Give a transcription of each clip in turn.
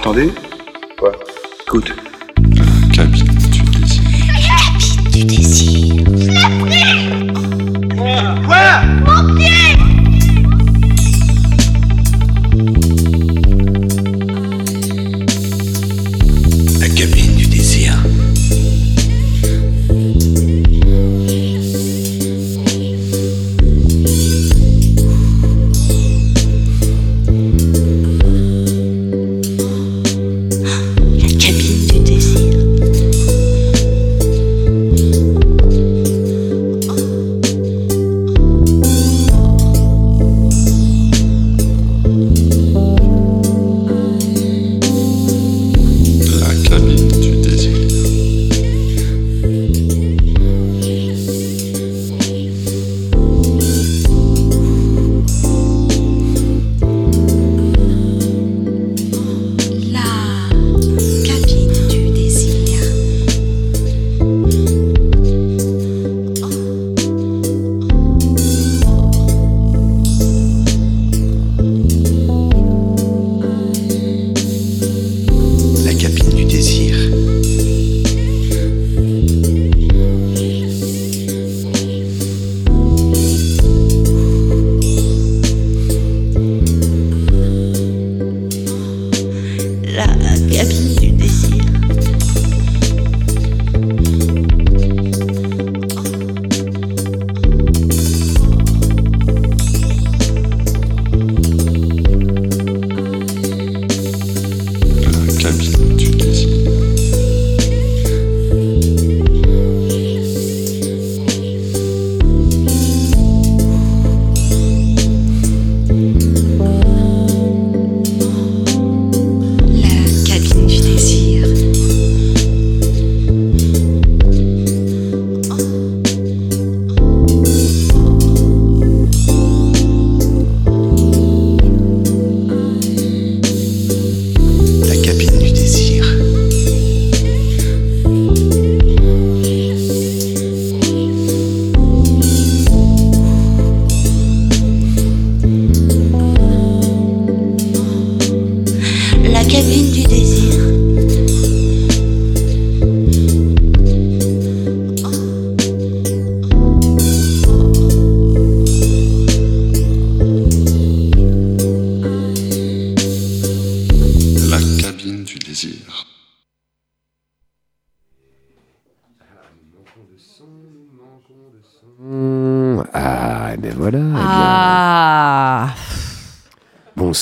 T'entendez Quoi Écoute. Cabine du désir. du désir. Quoi?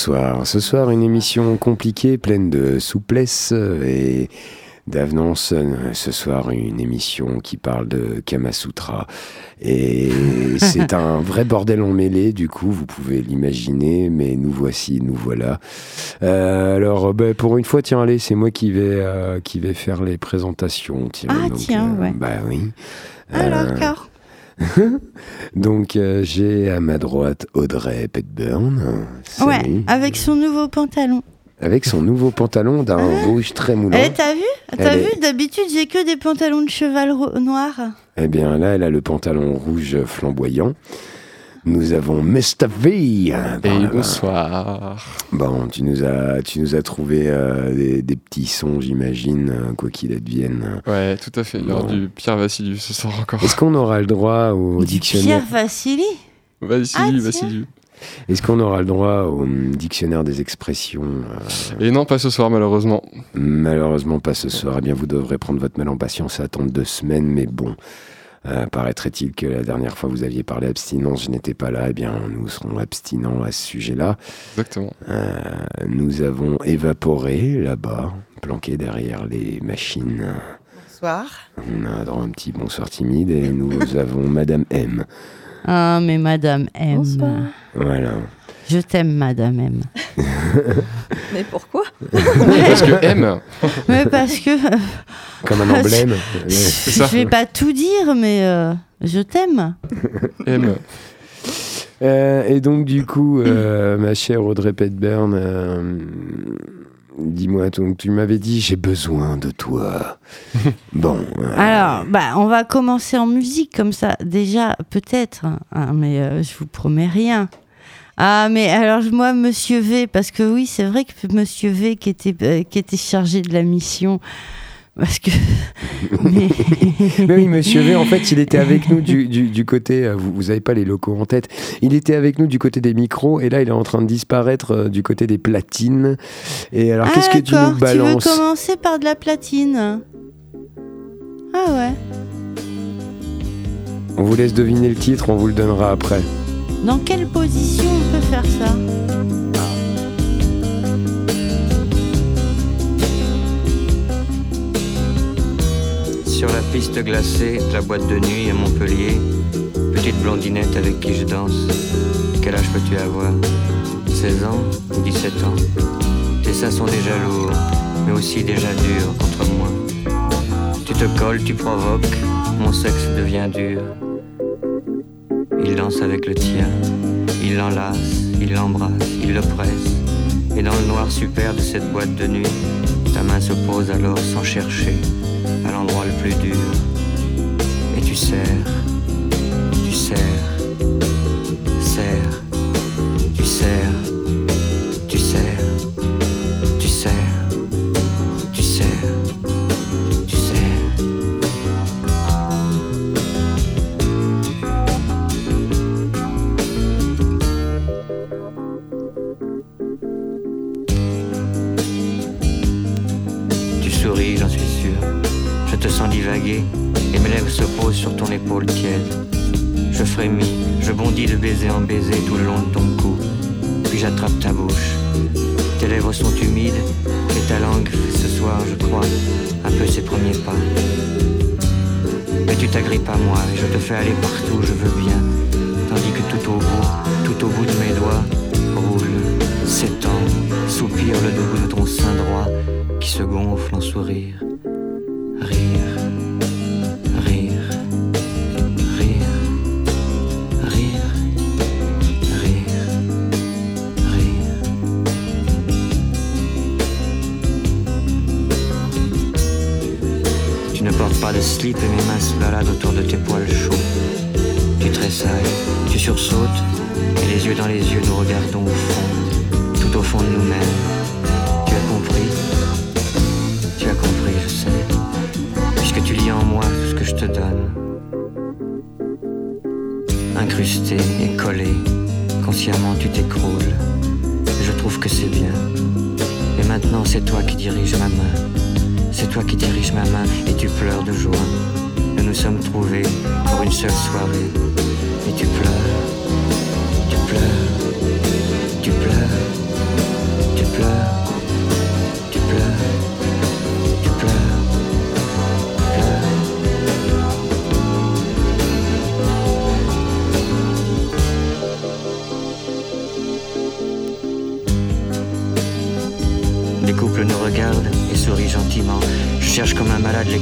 Bonsoir. Ce soir, une émission compliquée, pleine de souplesse et d'avenance. Ce soir, une émission qui parle de Kamasutra. Et c'est un vrai bordel emmêlé, du coup, vous pouvez l'imaginer, mais nous voici, nous voilà. Euh, alors, ben, pour une fois, tiens, allez, c'est moi qui vais, euh, qui vais faire les présentations. Tiens, Ah, tiens, ouais. Bah oui. Alors, Euh, d'accord. donc euh, j'ai à ma droite Audrey Petburn. Ouais, avec son nouveau pantalon. Avec son nouveau pantalon d'un rouge très moulant. Eh, t'as vu T'as vu est- D'habitude, j'ai que des pantalons de cheval noir. Eh bien là, elle a le pantalon rouge flamboyant. Nous avons Mr. V. Et bonsoir. Bon, tu nous as, tu nous as trouvé euh, des, des petits sons, j'imagine, euh, quoi qu'il advienne. Ouais, tout à fait. Bon. du Pierre Vassiliou ce soir encore. Est-ce qu'on aura le droit au Du dictionnaire Pierre Vassili Vassiliou, Ah, Vassiliou. Est-ce qu'on aura le droit au hum, dictionnaire des expressions euh, Et non, pas ce soir, malheureusement. Malheureusement pas ce soir. Eh bien, vous devrez prendre votre mal en patience et attendre deux semaines, mais bon. euh, Paraîtrait-il que la dernière fois vous aviez parlé abstinence, je n'étais pas là. Eh bien, nous serons abstinents à ce sujet-là. Exactement. Euh, nous avons évaporé là-bas, planqué derrière les machines. Bonsoir. On a droit à un petit bonsoir timide et nous avons Madame M. Ah, mais Madame M. Voilà. Je t'aime, Madame M. Mais pourquoi Parce que M, mais parce que Comme un emblème. je ça. vais pas tout dire, mais euh, je t'aime. M. Euh, et donc, du coup, euh, ma chère Audrey Petburn, euh, dis-moi, donc, tu m'avais dit j'ai besoin de toi. bon. euh, Alors, bah, on va commencer en musique comme ça. Déjà, peut-être, hein, mais euh, je vous promets rien. Ah, mais alors moi, Monsieur V, parce que oui, c'est vrai que Monsieur V qui était, euh, qui était chargé de la mission. Parce que. mais... Mais oui, monsieur V, en fait, il était avec nous du, du, du côté. euh, Vous vous avez pas les locaux en tête. Il était avec nous du côté des micros et là, il est en train de disparaître euh, du côté des platines. Et alors, qu'est-ce que tu Ah, nous balances Tu veux commencer par de la platine Ah ouais. On vous laisse deviner le titre, on vous le donnera après. Dans quelle position on peut faire ça? Sur la piste glacée de la boîte de nuit à Montpellier, petite blondinette avec qui je danse. Quel âge peux-tu avoir? 16 ans ou 17 ans? Tes seins sont déjà lourds, mais aussi déjà durs contre moi. Tu te colles, tu provoques, mon sexe devient dur. Il danse avec le tien, il l'enlace, il l'embrasse, il le presse. Et dans le noir super de cette boîte de nuit, ta main se pose alors sans chercher à l'endroit le plus dur. Et tu serres, tu serres, serres, tu serres, de slip et mes mains se baladent autour de tes poils chauds. Tu tressailles, tu sursautes, et les yeux dans les yeux nous regardons au fond, tout au fond de nous-mêmes. Tu as compris? Tu as compris, je sais, puisque tu lis en moi tout ce que je te donne. Incrusté et collé, consciemment tu t'écroules. Je trouve que c'est bien. Et maintenant c'est toi qui dirige ma main. C'est toi qui dirige ma main et tu pleures de joie. Nous nous sommes trouvés pour une seule soirée. Et tu pleures, tu pleures,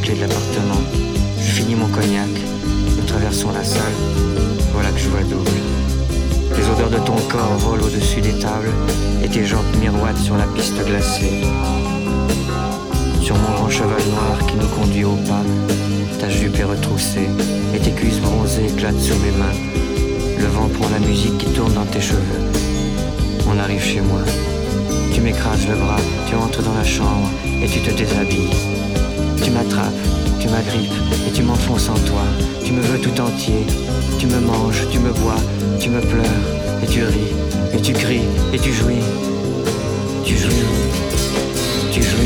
clés de l'appartement. Je finis mon cognac. Nous traversons la salle. Voilà que je vois double. Les odeurs de ton corps volent au-dessus des tables et tes jambes miroitent sur la piste glacée. Sur mon grand cheval noir qui nous conduit au pas, ta jupe est retroussée et tes cuisses bronzées éclatent sous mes mains. Le vent prend la musique qui tourne dans tes cheveux. On arrive chez moi. Tu m'écrases le bras, tu entres dans la chambre et tu te déshabilles. Tu m'attrapes, tu m'agrippes et tu m'enfonces en toi. Tu me veux tout entier, tu me manges, tu me bois, tu me pleures et tu ris et tu cries et tu jouis. Tu jouis, tu jouis,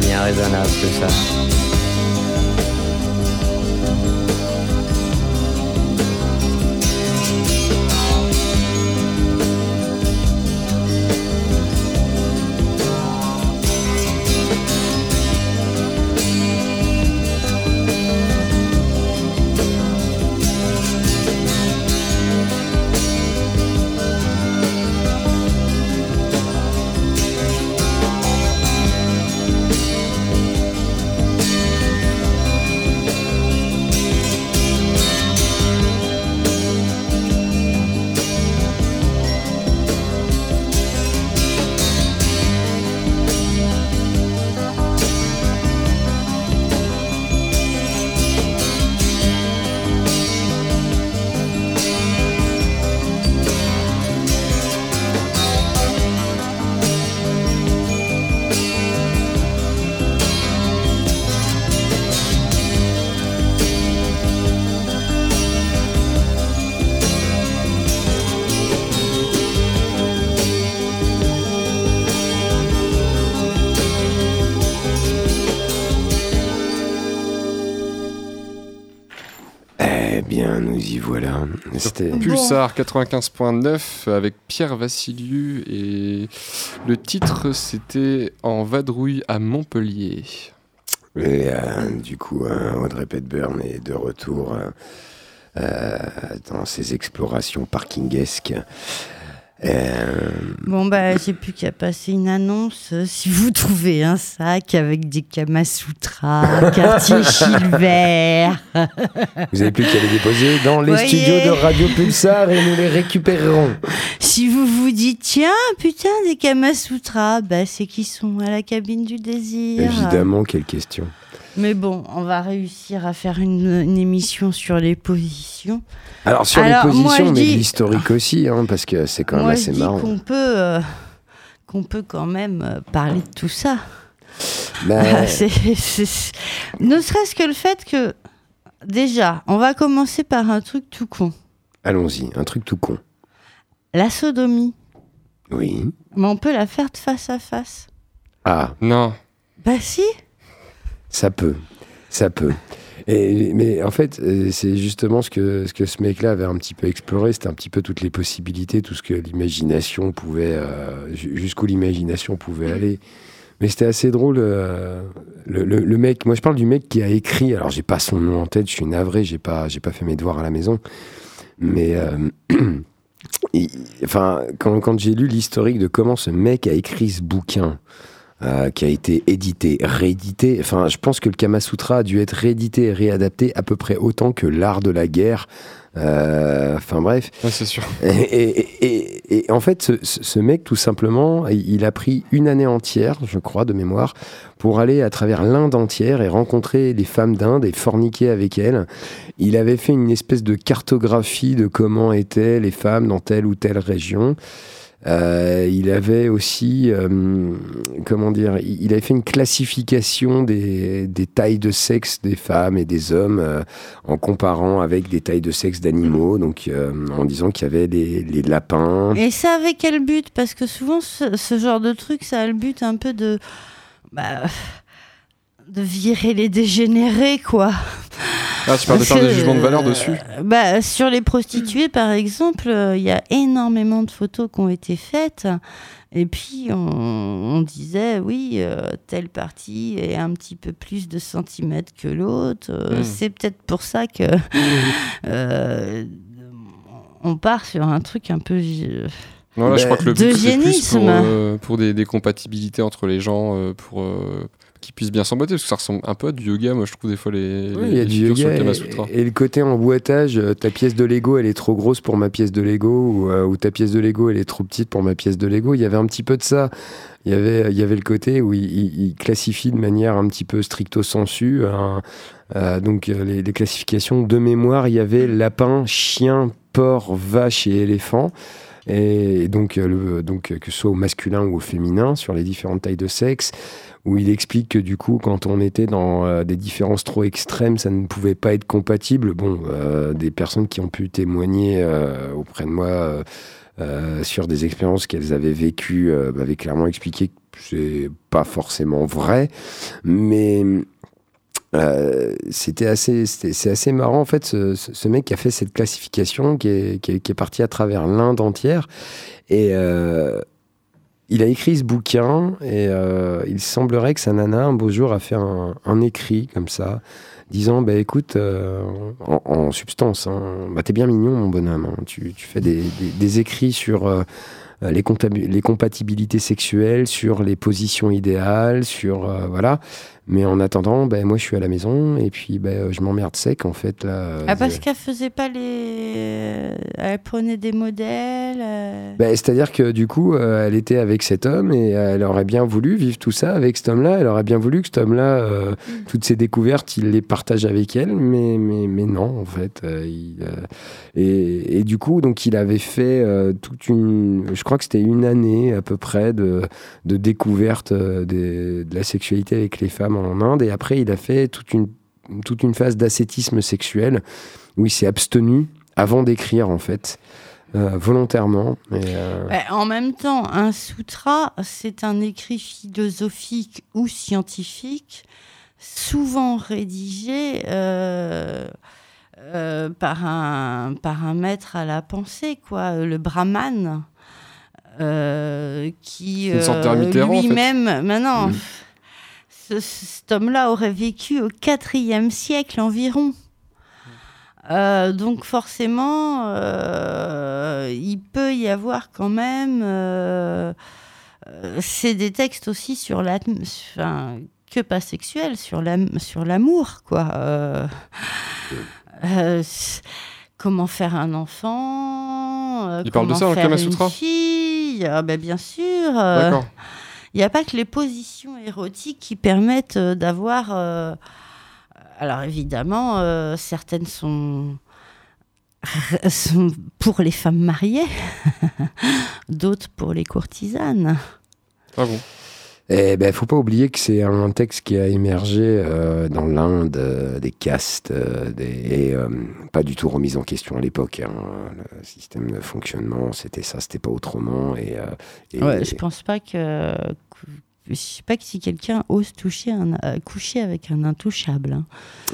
segnale donato, sa. C'était Pulsar 95.9 avec Pierre Vassiliou et le titre c'était En vadrouille à Montpellier. Et euh, du coup, euh, Audrey Petburn est de retour euh, euh, dans ses explorations parkingesques. Euh, Bon, bah, j'ai plus qu'à passer une annonce. Euh, Si vous trouvez un sac avec des Kamasutra, quartier Gilbert. vous avez plus qu'à les déposer dans les Voyez. studios de Radio Pulsar et nous les récupérerons. Si vous vous dites, tiens, putain, des Kamasutra, bah, c'est qu'ils sont à la cabine du désir. Évidemment, quelle question. Mais bon, on va réussir à faire une, une émission sur les positions. Alors, sur Alors, les positions, mais dis- l'historique aussi, hein, parce que c'est quand même Moi, assez je dis marrant. qu'on peut, euh, qu'on peut quand même euh, parler de tout ça. Bah, c'est- c'est- Ne serait-ce que le fait que, déjà, on va commencer par un truc tout con. Allons-y, un truc tout con. La sodomie. Oui. Mais on peut la faire de face à face. Ah, Non, Bah si Ça peut, ça peut. Mais en fait, euh, c'est justement ce que, ce mec-là avait un petit peu exploré, c'était un petit peu toutes les possibilités, tout ce que l'imagination pouvait, euh, ju- jusqu'où l'imagination pouvait aller. Mais c'était assez drôle. euh, le, mec, moi je parle du mec qui a écrit, alors j'ai pas son nom en tête, je suis navré, j'ai pas, pas fait mes devoirs à la maison. Mais enfin, quand j'ai lu l'historique de comment ce mec a écrit ce bouquin, euh, qui a été édité, réédité. Enfin, je pense que le Kama Sutra a dû être réédité et réadapté à peu près autant que l'art de la guerre. Euh, Enfin bref. Ouais, c'est sûr. Et, et- et- et en fait, ce, ce- mec, tout simplement, il a pris une année entière, je crois, de mémoire, pour aller à travers l'Inde entière et rencontrer les femmes d'Inde et forniquer avec elles. Il avait fait une espèce de cartographie de comment étaient les femmes dans telle ou telle région. Euh, il avait aussi, euh, comment dire, il avait fait une classification des, des tailles de sexe des femmes et des hommes euh, en comparant avec des tailles de sexe d'animaux, donc euh, en disant qu'il y avait les, les lapins. Et ça avec quel but? Parce que souvent, ce, ce genre de truc, ça a le but un peu de. Bah, de virer les dégénérés, quoi. Ah, tu parles de faire des jugements de valeur euh, dessus bah, Sur les prostituées, par exemple, euh, il y a énormément de photos qui ont été faites. Et puis, on, on disait, oui, euh, telle partie est un petit peu plus de centimètres que l'autre. Euh, Mm. C'est peut-être pour ça que euh, on part sur un truc un peu. Non, là, je crois que le but, c'est plus pour, pour des, des compatibilités entre les gens, pour qu'ils puissent bien s'emboîter, parce que ça ressemble un peu à du yoga, moi, je trouve, des fois, les, Oui, il y a du yoga le et, le côté emboîtage, euh, ta pièce de Lego elle est trop grosse pour ma pièce de Lego ou, euh, ou ta pièce de Lego elle est trop petite pour ma pièce de Lego. Il y avait un petit peu de ça. Il y avait, il y avait le côté où il, il- il classifie de manière un petit peu stricto sensu. hein. Euh, donc les, les classifications de mémoire, il y avait lapin, chien, porc, vache et éléphant. Et donc, le, donc que ce soit au masculin ou au féminin, sur les différentes tailles de sexe, où il explique que du coup, quand on était dans euh, des différences trop extrêmes, ça ne pouvait pas être compatible. Bon, euh, des personnes qui ont pu témoigner euh, auprès de moi sur des expériences qu'elles avaient vécues m'avaient clairement expliqué que c'est pas forcément vrai, mais c'était assez, c'est assez marrant en fait. Ce, mec qui a fait cette classification, qui est, parti à travers l'Inde entière, et il a écrit ce bouquin, et euh, il semblerait que sa nana un beau jour a fait un, écrit comme ça, disant bah écoute, euh, en, substance, hein, bah, t'es bien mignon mon bonhomme, hein, tu, tu fais des, des- écrits sur euh, les, les compatibilités sexuelles, sur les positions idéales, sur euh, voilà. Mais en attendant, ben, moi je suis à la maison et puis ben, je m'emmerde sec en fait. Là, Ah, parce Euh, qu'elle faisait pas les. Elle prenait des modèles. euh. ben, C'est-à-dire que du coup, euh, elle était avec cet homme et elle aurait bien voulu vivre tout ça avec cet homme-là. Elle aurait bien voulu que cet homme-là, euh, toutes ses découvertes, il les partage avec elle, mais, mais, mais non, en fait. euh, il, euh, et, et du coup, donc il avait fait euh, toute une. Je crois que c'était une année à peu près de, de découverte euh, des- de la sexualité avec les femmes en Inde. Et après, il a fait toute une, toute une phase d'ascétisme sexuel où il s'est abstenu avant d'écrire, en fait. euh, volontairement. Et, euh, Ouais, en même temps, un sutra, c'est un écrit philosophique ou scientifique, souvent rédigé euh, euh, par, un, par un maître à la pensée, quoi, le brahman, euh, qui euh, en fait. lui-même, maintenant, Mhm. Ce- cet homme-là aurait vécu au IVe siècle environ. Euh, donc forcément, euh, il peut y avoir quand même... euh, c'est des textes aussi sur la... Enfin, que pas sexuel, sur l'am- sur l'amour, quoi. Comment faire un enfant Il parle de ça dans le faire Kama Sutra fille Ah ben, Bien sûr. D'accord. Il n'y a pas que les positions érotiques qui permettent euh, d'avoir. euh, Alors évidemment, euh, certaines sont sont pour les femmes mariées, d'autres pour les courtisanes. Ah bon? Eh ben, faut pas oublier que c'est un texte qui a émergé euh, dans l'Inde, euh, des castes, euh, des, et euh, pas du tout remis en question à l'époque. hein. Le système de fonctionnement, c'était ça, c'était pas autrement. Et, euh, et- Ouais, je pense pas que. Je sais pas si quelqu'un ose toucher un, euh, coucher avec un intouchable. hein.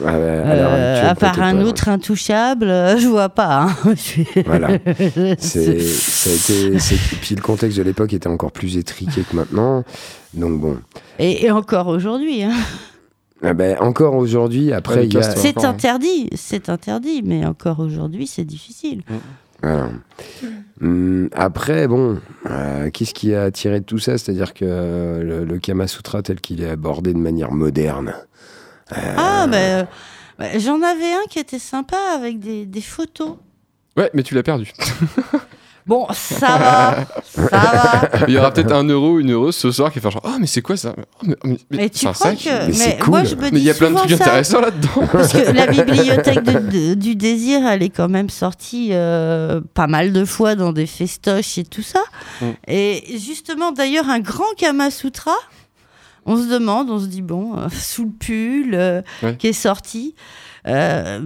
Ah, l'heure Euh, à part un pas, autre intouchable, euh, je vois pas. hein. Voilà. C'est, ça a été, puis le contexte de l'époque était encore plus étriqué que maintenant. Donc bon. Et, et encore aujourd'hui. hein. Ah ben, encore aujourd'hui, après, a. C'est interdit, c'est interdit, mais encore aujourd'hui, c'est difficile. Voilà. Hum, après, bon, euh, qu'est-ce qui a attiré de tout ça? C'est-à-dire que euh, le, le Kama Sutra tel qu'il est abordé de manière moderne. euh, Ah, ben, bah, j'en avais un qui était sympa avec des, des photos. Ouais, mais tu l'as perdu. Bon, ça va, ça va. Il y aura peut-être un euro, une heureuse ce soir qui va faire genre, oh, mais c'est quoi ça? Oh, mais, mais- mais tu crois sac que. Mais moi, je me Mais dis il y a plein de trucs ça, intéressants là-dedans. Parce que la bibliothèque de- de- du désir, elle est quand même sortie euh, pas mal de fois dans des festoches et tout ça. Mm. Et justement, d'ailleurs, un grand Kama Sutra, on se demande, on se dit, bon, euh, sous le pull, euh, Ouais. qui est sorti. euh,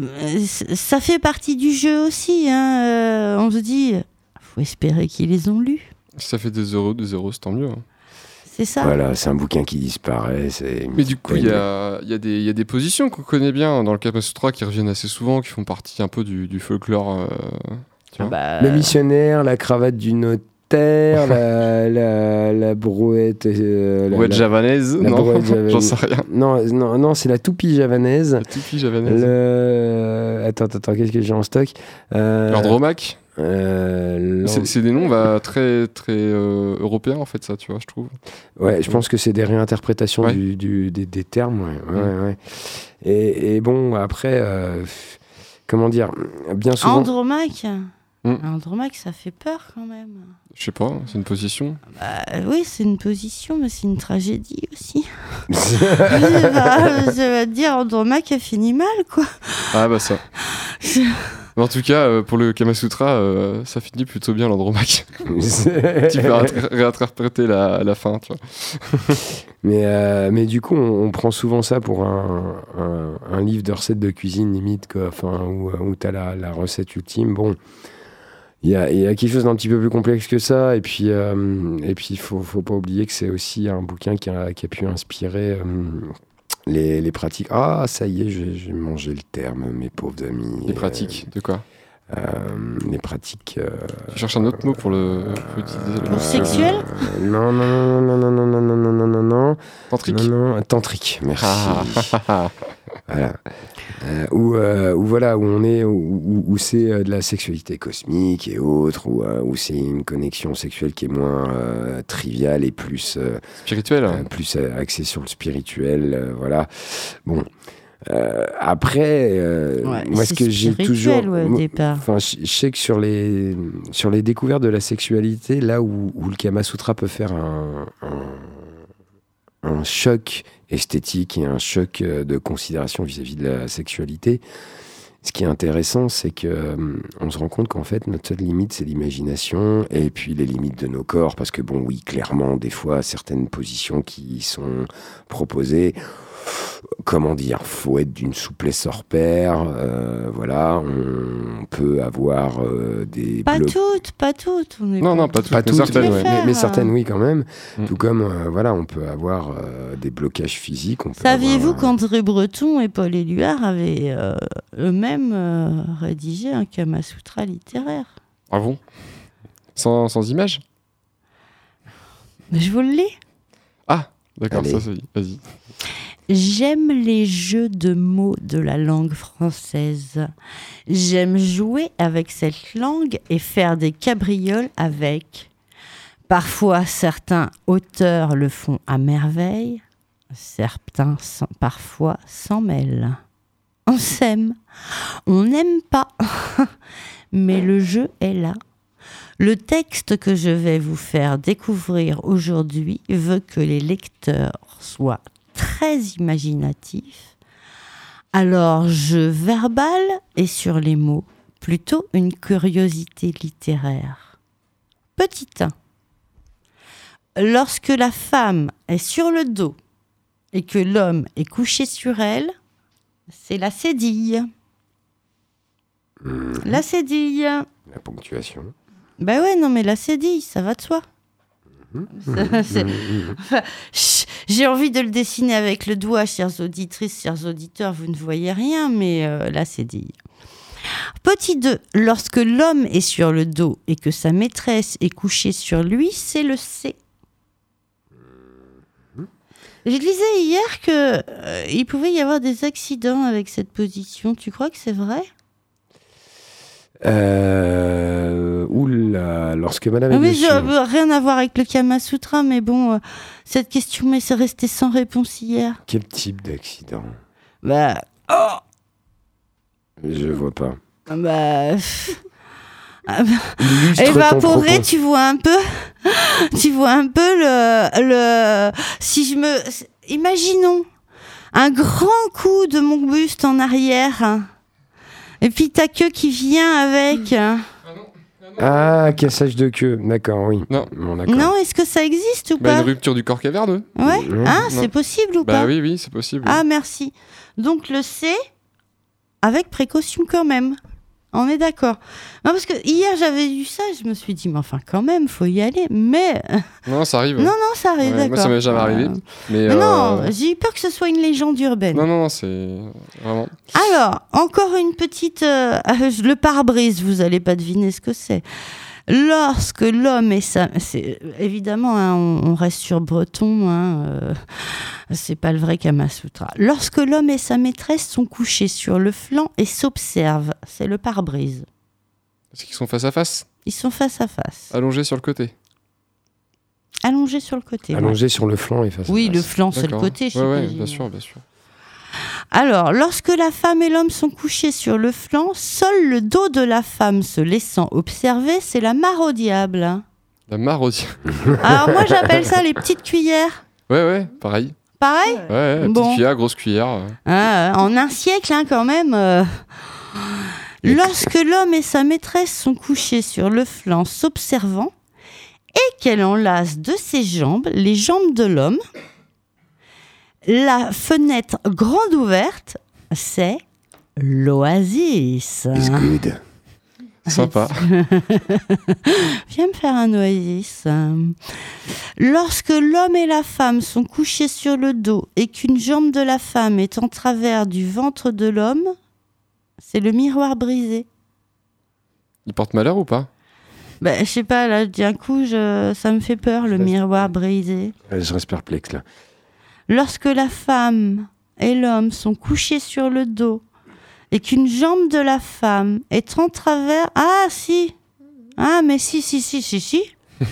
ça fait partie du jeu aussi. hein, on se dit, faut espérer qu'ils les ont lus. Ça fait des euros, des euros, c'est tant mieux. hein. C'est ça. Voilà, c'est un bouquin qui disparaît. C'est Mais du coup, il y a, il y, a des- il y a des positions qu'on connaît bien dans le Kama Sutra qui reviennent assez souvent, qui font partie un peu du, du folklore. euh, tu vois. Bah, le missionnaire, la cravate du notaire, la, la, la brouette. euh, la- la- javanaise la Non, brouette javanaise. j'en sais rien. Non, non, non, c'est la toupie javanaise. La toupie javanaise. Le... Attends, attends, qu'est-ce que j'ai en stock? Euh, L'Andromaque euh, C'est des noms bah, très, très euh, européens, en fait, ça, tu vois, je trouve. Ouais, je pense que c'est des réinterprétations Ouais. du, du- des, des termes. Ouais, ouais, Mm. ouais. Et, et bon, après, euh, comment dire, bien souvent. Andromaque. Mm. Andromaque, ça fait peur quand même. Je sais pas, c'est une position. Bah, oui, c'est une position, mais c'est une tragédie aussi. bah, ça va te dire, Andromaque a fini mal, quoi. Ah bah ça. Mais en tout cas, euh, pour le Kama Sutra, euh, ça finit plutôt bien l'Andromaque. tu peux ré- réinterpréter la, la fin, tu vois. mais, euh, mais du coup, on, on prend souvent ça pour un, un- un livre de recettes de cuisine, limite, quoi. Enfin, où, où tu as la, la recette ultime. Bon. Il y a, il y a quelque chose d'un petit peu plus complexe que ça, et puis euh, et puis il faut, faut pas oublier que c'est aussi un bouquin qui a, qui a pu inspirer euh, les, les pratiques. Ah, ça y est, j'ai mangé le terme, mes pauvres amis. Les pratiques, de quoi? Les pratiques. euh, Tu cherches un autre mot pour le. Pour utiliser le Pour sexuel euh, Non, non, non, non, non, non, non, non, non, non, non, Tantrique non, non, tantrique. Merci. Ah, Voilà. Euh, où, euh, où voilà, où on est, où, où- où c'est euh, de la sexualité cosmique et autres, où, euh, où c'est une connexion sexuelle qui est moins euh, triviale et plus, euh, Spirituel euh, plus euh, axée sur le spirituel. euh, voilà. Bon. Euh, après, euh, Ouais, moi, ce que j'ai toujours. Enfin, je, sais que sur les, sur les découvertes de la sexualité, là où, où le Kama Sutra peut faire un, un, un choc esthétique et un choc euh, de considération vis-à-vis de la sexualité, ce qui est intéressant, c'est que euh, on se rend compte qu'en fait, notre seule limite, c'est l'imagination et puis les limites de nos corps. Parce que, bon, oui, clairement, des fois, certaines positions qui sont proposées, comment dire, faut être d'une souplesse hors pair. euh, voilà, on peut avoir euh, des Pas blocs- toutes, pas toutes. On est Non, non, pas toutes, pas mais toutes, certaines, mais, ouais. mais- mais faire. certaines, oui, quand même. Mm. Tout comme, euh, voilà, on peut avoir euh, des blocages physiques. Saviez-vous avoir, qu'André Breton et Paul Éluard avaient euh, eux-mêmes euh, rédigé un Kama Sutra littéraire? Ah bon? Sans, sans image Mais je vous le lis. Ah, d'accord, ça c'est Vas-y. J'aime les jeux de mots de la langue française. J'aime jouer avec cette langue et faire des cabrioles avec. Parfois, certains auteurs le font à merveille, certains parfois s'en mêlent. On s'aime, on n'aime pas, mais le jeu est là. Le texte que je vais vous faire découvrir aujourd'hui veut que les lecteurs soient très imaginatifs. Alors je verbale et sur les mots, plutôt une curiosité littéraire. Petit 1. Lorsque la femme est sur le dos et que l'homme est couché sur elle, c'est la cédille. La cédille. La ponctuation. Ben ouais, non, mais la cédille, ça va de soi. Ça, chut, J'ai envie de le dessiner avec le doigt, chères auditrices, chers auditeurs, vous ne voyez rien, mais euh, là, c'est dit. Petit 2. Lorsque l'homme est sur le dos et que sa maîtresse est couchée sur lui, c'est le C. Je lisais hier que euh, il pouvait y avoir des accidents avec cette position. Tu crois que c'est vrai? Euh, oula, lorsque Madame Ah Oui, je- euh, rien à voir avec le Kama Sutra, mais bon, euh, cette question m'est restée sans réponse hier. Quel type d'accident? Bah, Je vois pas. bah. Ah bah, ton évaporé, propos. tu vois un peu, tu vois un peu le, le, si je me, imaginons un grand coup de mon buste en arrière, hein. Et puis ta queue qui vient avec. hein. Ah, cassage de queue. D'accord, oui. Non. Bon, d'accord. Non, est-ce que ça existe ou Bah, pas une rupture du corps caverneux. Ouais. Non. Ah, c'est possible ou Bah pas oui, oui, c'est possible. Ah, merci. Donc le C, avec précaution quand même. On est d'accord. Non, parce que hier j'avais vu ça, je me suis dit, mais enfin quand même, faut y aller. Mais Non, ça arrive. non, non, ça arrive, Ouais, moi, ça m'est jamais arrivé. Euh, Mais, mais euh, non, j'ai eu peur que ce soit une légende urbaine. non, non, non, c'est vraiment. Alors, encore une petite... euh, le pare-brise, vous allez pas deviner ce que c'est. Lorsque l'homme et sa... c'est- Évidemment, hein, on, on reste sur breton, hein, euh, c'est pas le vrai Kama Sutra. Lorsque l'homme et sa maîtresse sont couchés sur le flanc et s'observent, c'est le pare-brise. Est-ce qu'ils sont face à face? Ils sont face à face, Allongés sur le côté allongés sur le côté. ouais. Allongé sur le flanc et face à Oui, le face. flanc, c'est le côté, Ouais, ouais, bien sûr, bien sûr. Alors, lorsque la femme et l'homme sont couchés sur le flanc, seul le dos de la femme se laissant observer, c'est la mare au diable. La maraudière. Alors moi j'appelle ça les petites cuillères. Ouais, ouais, pareil. Pareil Ouais, ouais, petite Bon. cuillère, grosse cuillère. Ah, En un siècle hein, quand même. euh. Lorsque l'homme et sa maîtresse sont couchés sur le flanc s'observant et qu'elle enlace de ses jambes les jambes de l'homme, la fenêtre grande ouverte, c'est l'oasis. It's good. Sympa. Viens me faire un oasis. Lorsque l'homme et la femme sont couchés sur le dos et qu'une jambe de la femme est en travers du ventre de l'homme, c'est le miroir brisé. Il porte malheur ou pas? Ben, je sais pas, là, d'un coup, je... ça me fait peur, le miroir brisé. Je reste perplexe là. Lorsque la femme et l'homme sont couchés sur le dos et qu'une jambe de la femme est en travers... Ah, si Ah, mais si, si, si, si, si.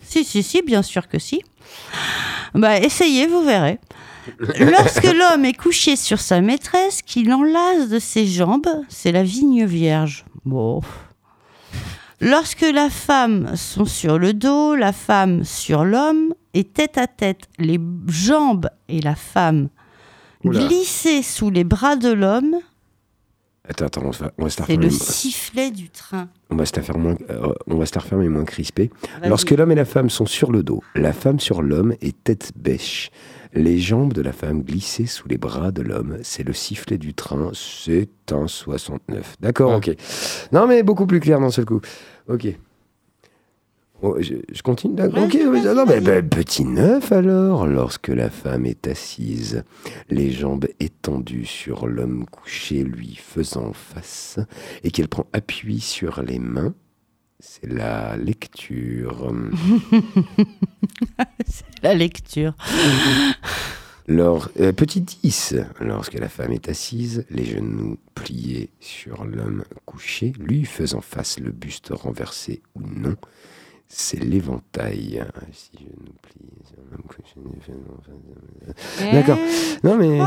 si, si, si, bien sûr que si. Bah, essayez, vous verrez. Lorsque l'homme est couché sur sa maîtresse, qu'il enlace de ses jambes, c'est la vigne vierge. Bon. Lorsque la femme sont sur le dos, la femme sur l'homme, et tête à tête, les jambes et la femme Oula. glissées sous les bras de l'homme, Attends, attends, on va, on va se la c'est le sifflet du train. on va se la faire moins, euh, on va se la refaire mais moins crispé. Lorsque l'homme et la femme sont sur le dos, la femme sur l'homme est tête bêche. Les jambes de la femme glissées sous les bras de l'homme, c'est le sifflet du train, c'est un 69. D'accord, ok. Non mais beaucoup plus clair d'un seul coup. Ok. Oh, je, je continue d'accord. Ok, non, mais, bah, petit neuf alors. Lorsque la femme est assise, les jambes étendues sur l'homme couché, lui faisant face, et qu'elle prend appui sur les mains, c'est la lecture. La lecture. Lors, euh, petit 10, lorsque la femme est assise, les genoux pliés sur l'homme couché, lui faisant face, le buste renversé ou non, c'est l'éventail. Si sur l'homme couché, faisant face- D'accord. Non mais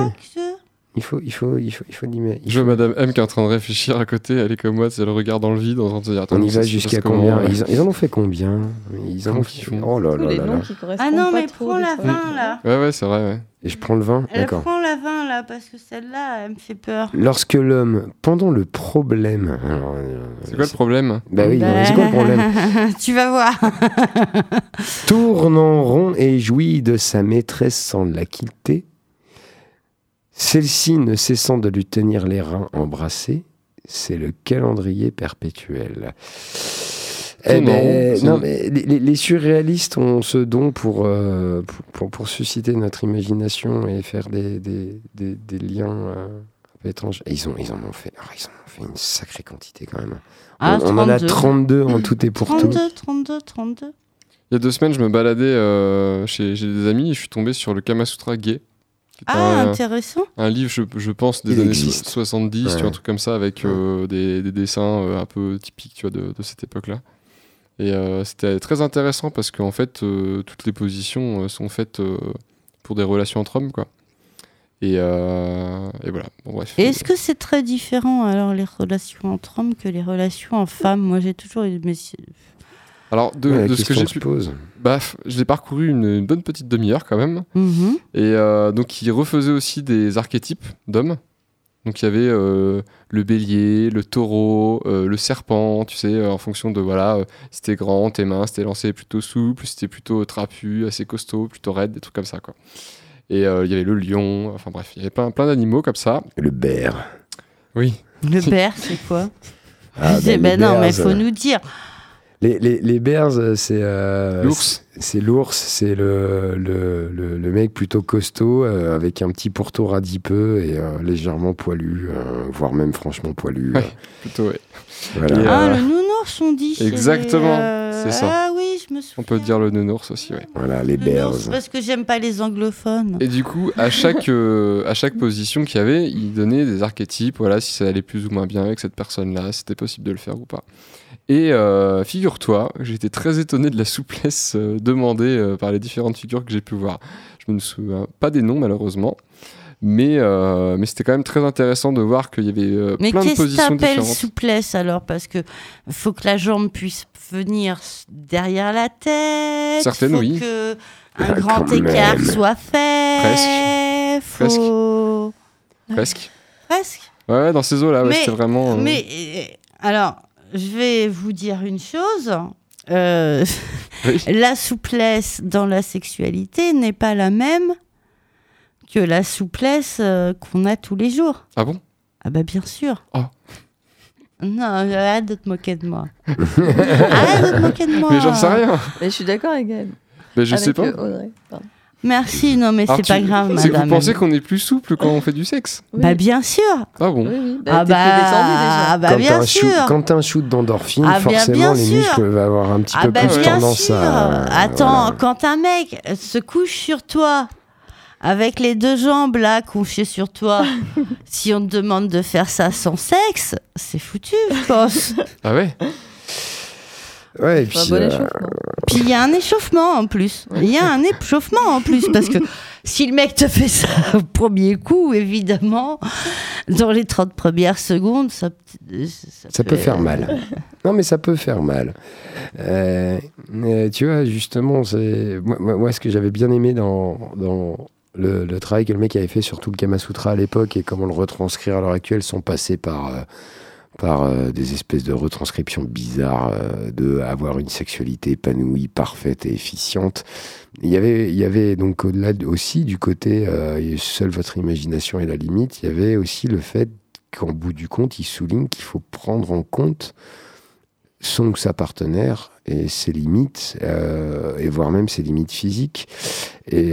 Il faut, il faut, il faut, il faut l'imaginer. Je vois Madame M qui est en train de réfléchir à côté, elle est comme moi, c'est le regard dans le vide, en train de se dire attends, On y va jusqu'à combien ils, ils en ont fait combien Ils en ont fait. Oh là là là là. Ah non, mais prends la fois. 20 là. Ouais, ouais, c'est vrai, ouais. Et je prends le vin Elle D'accord. prend la 20 là parce que celle-là, elle me fait peur. Lorsque l'homme, pendant le problème. euh, C'est quoi le problème Bah oui, c'est quoi le problème Tu vas voir. tourne en rond et jouit de sa maîtresse sans la quitter, celle-ci ne cessant de lui tenir les reins embrassés, c'est le calendrier perpétuel. Eh ben, non, mais les, surréalistes ont ce don pour, euh, pour, pour- pour susciter notre imagination et faire des, des, des- des liens euh, un peu étranges. Et ils, ont, ils, en ont fait, ah, ils en ont fait une sacrée quantité quand même. Ah, on, on en a 32. 32 en tout et pour tout. 32, 32, 32. Il y a deux semaines, je me baladais euh, chez, chez des amis et je suis tombé sur le Kama Sutra gay. Qui est Ah, un, intéressant. un livre, je, je pense, des Il années existe. so- 70, tu vois, un truc comme ça, avec euh, des, des dessins euh, un peu typiques tu vois, de, de cette époque-là. Et euh, c'était très intéressant parce qu'en fait, euh, toutes les positions euh, sont faites euh, pour des relations entre hommes, quoi. Et, euh, et voilà, bon, bref. Et Est-ce que c'est très différent alors les relations entre hommes que les relations en femmes? Moi j'ai toujours eu. Mais Alors, de, Ouais, la de ce que j'ai pu. pose. Baf, je l'ai parcouru une, une bonne petite demi-heure quand même. Mhm. Et euh, donc, il refaisait aussi des archétypes d'hommes. Donc, il y avait euh, le bélier, le taureau, euh, le serpent, tu sais, euh, en fonction de, voilà, euh, si t'es grand, tes mains, si t'es lancé plutôt souple, si t'es plutôt trapu, assez costaud, plutôt raide, des trucs comme ça, quoi. Et euh, il y avait le lion, enfin bref, il y avait plein, plein d'animaux comme ça. Le bear. Oui. Le bear, c'est quoi? Ah, Je disais, bah, les ben non, mais il faut euh, nous dire. Les, les, les bears, euh, c'est. euh, L'ours. c'est- l'ours, c'est le, le, le, le mec plutôt costaud, euh, avec un petit pourtour adipeux et euh, légèrement poilu, euh, voire même franchement poilu. Ouais. Plutôt, ouais. Voilà. Et, Ah, le nounours, on dit. Exactement, euh, c'est ça. Ah oui, je me souviens. On peut dire le nounours aussi, ouais. Voilà, les Le bears. parce que j'aime pas les anglophones. Et du coup, à chaque, euh, à chaque position qu'il y avait, il donnait des archétypes, voilà, si ça allait plus ou moins bien avec cette personne-là, c'était possible de le faire ou pas. Et euh, figure-toi, j'ai été très étonné de la souplesse euh, demandée euh, par les différentes figures que j'ai pu voir. Je me souviens pas des noms, malheureusement. Mais, euh, mais c'était quand même très intéressant de voir qu'il y avait euh, Mais plein de qu'est-ce positions différentes. souplesse alors? Parce que faut que la jambe puisse venir derrière la tête. Certaines, faut oui. que Ah, un grand quand écart même. soit fait. Presque. Faut... Presque. Presque. Ouais, ouais, dans ces eaux-là, ouais, Mais- c'était vraiment. euh, Mais alors, je vais vous dire une chose. Euh, Oui. La souplesse dans la sexualité n'est pas la même que la souplesse euh, qu'on a tous les jours. Ah bon? Ah bah bien sûr. Oh. Non, arrête de te moquer de moi. arrête de te moquer de moi. Mais j'en sais rien. Mais je suis d'accord avec elle. Mais je avec sais pas. euh, Audrey. Pardon. Merci, non mais c'est pas grave, C'est que madame. vous pensez qu'on est plus souple quand on fait du sexe? Oui. Bah bien sûr. Ah bon? Oui, oui. Bah, ah détendu bah, déjà. bah quand bien t'as un shoot, sûr. quand t'as un shoot d'endorphine, Ah, bien, forcément bien les sûr. muscles vont avoir un petit Ah peu bah plus bien tendance sûr. à. Attends, voilà. quand un mec se couche sur toi avec les deux jambes là couchées sur toi, si on te demande de faire ça sans sexe, c'est foutu, je pense. Ah ouais? Ouais, et puis. bon euh, échauffement. Puis il y a un échauffement en plus. Il y a un échauffement en plus parce que si le mec te fait ça au premier coup, évidemment, dans les 30 premières secondes, ça, Ça peut faire mal. Non, mais ça peut faire mal. Euh, euh, tu vois, justement, c'est moi, moi- moi, ce que j'avais bien aimé dans, dans le, le travail que le mec avait fait sur tout le Kama Sutra à l'époque et comment le retranscrire à l'heure actuelle, sont passés par, euh, par euh, des espèces de retranscriptions bizarres euh, de avoir une sexualité épanouie, parfaite et efficiente. Il y avait, il y avait donc au-delà de- aussi du côté euh, seule votre imagination est la limite, il y avait aussi le fait qu'en bout du compte, il souligne qu'il faut prendre en compte son ou sa partenaire et ses limites, euh, et voire même ses limites physiques. Et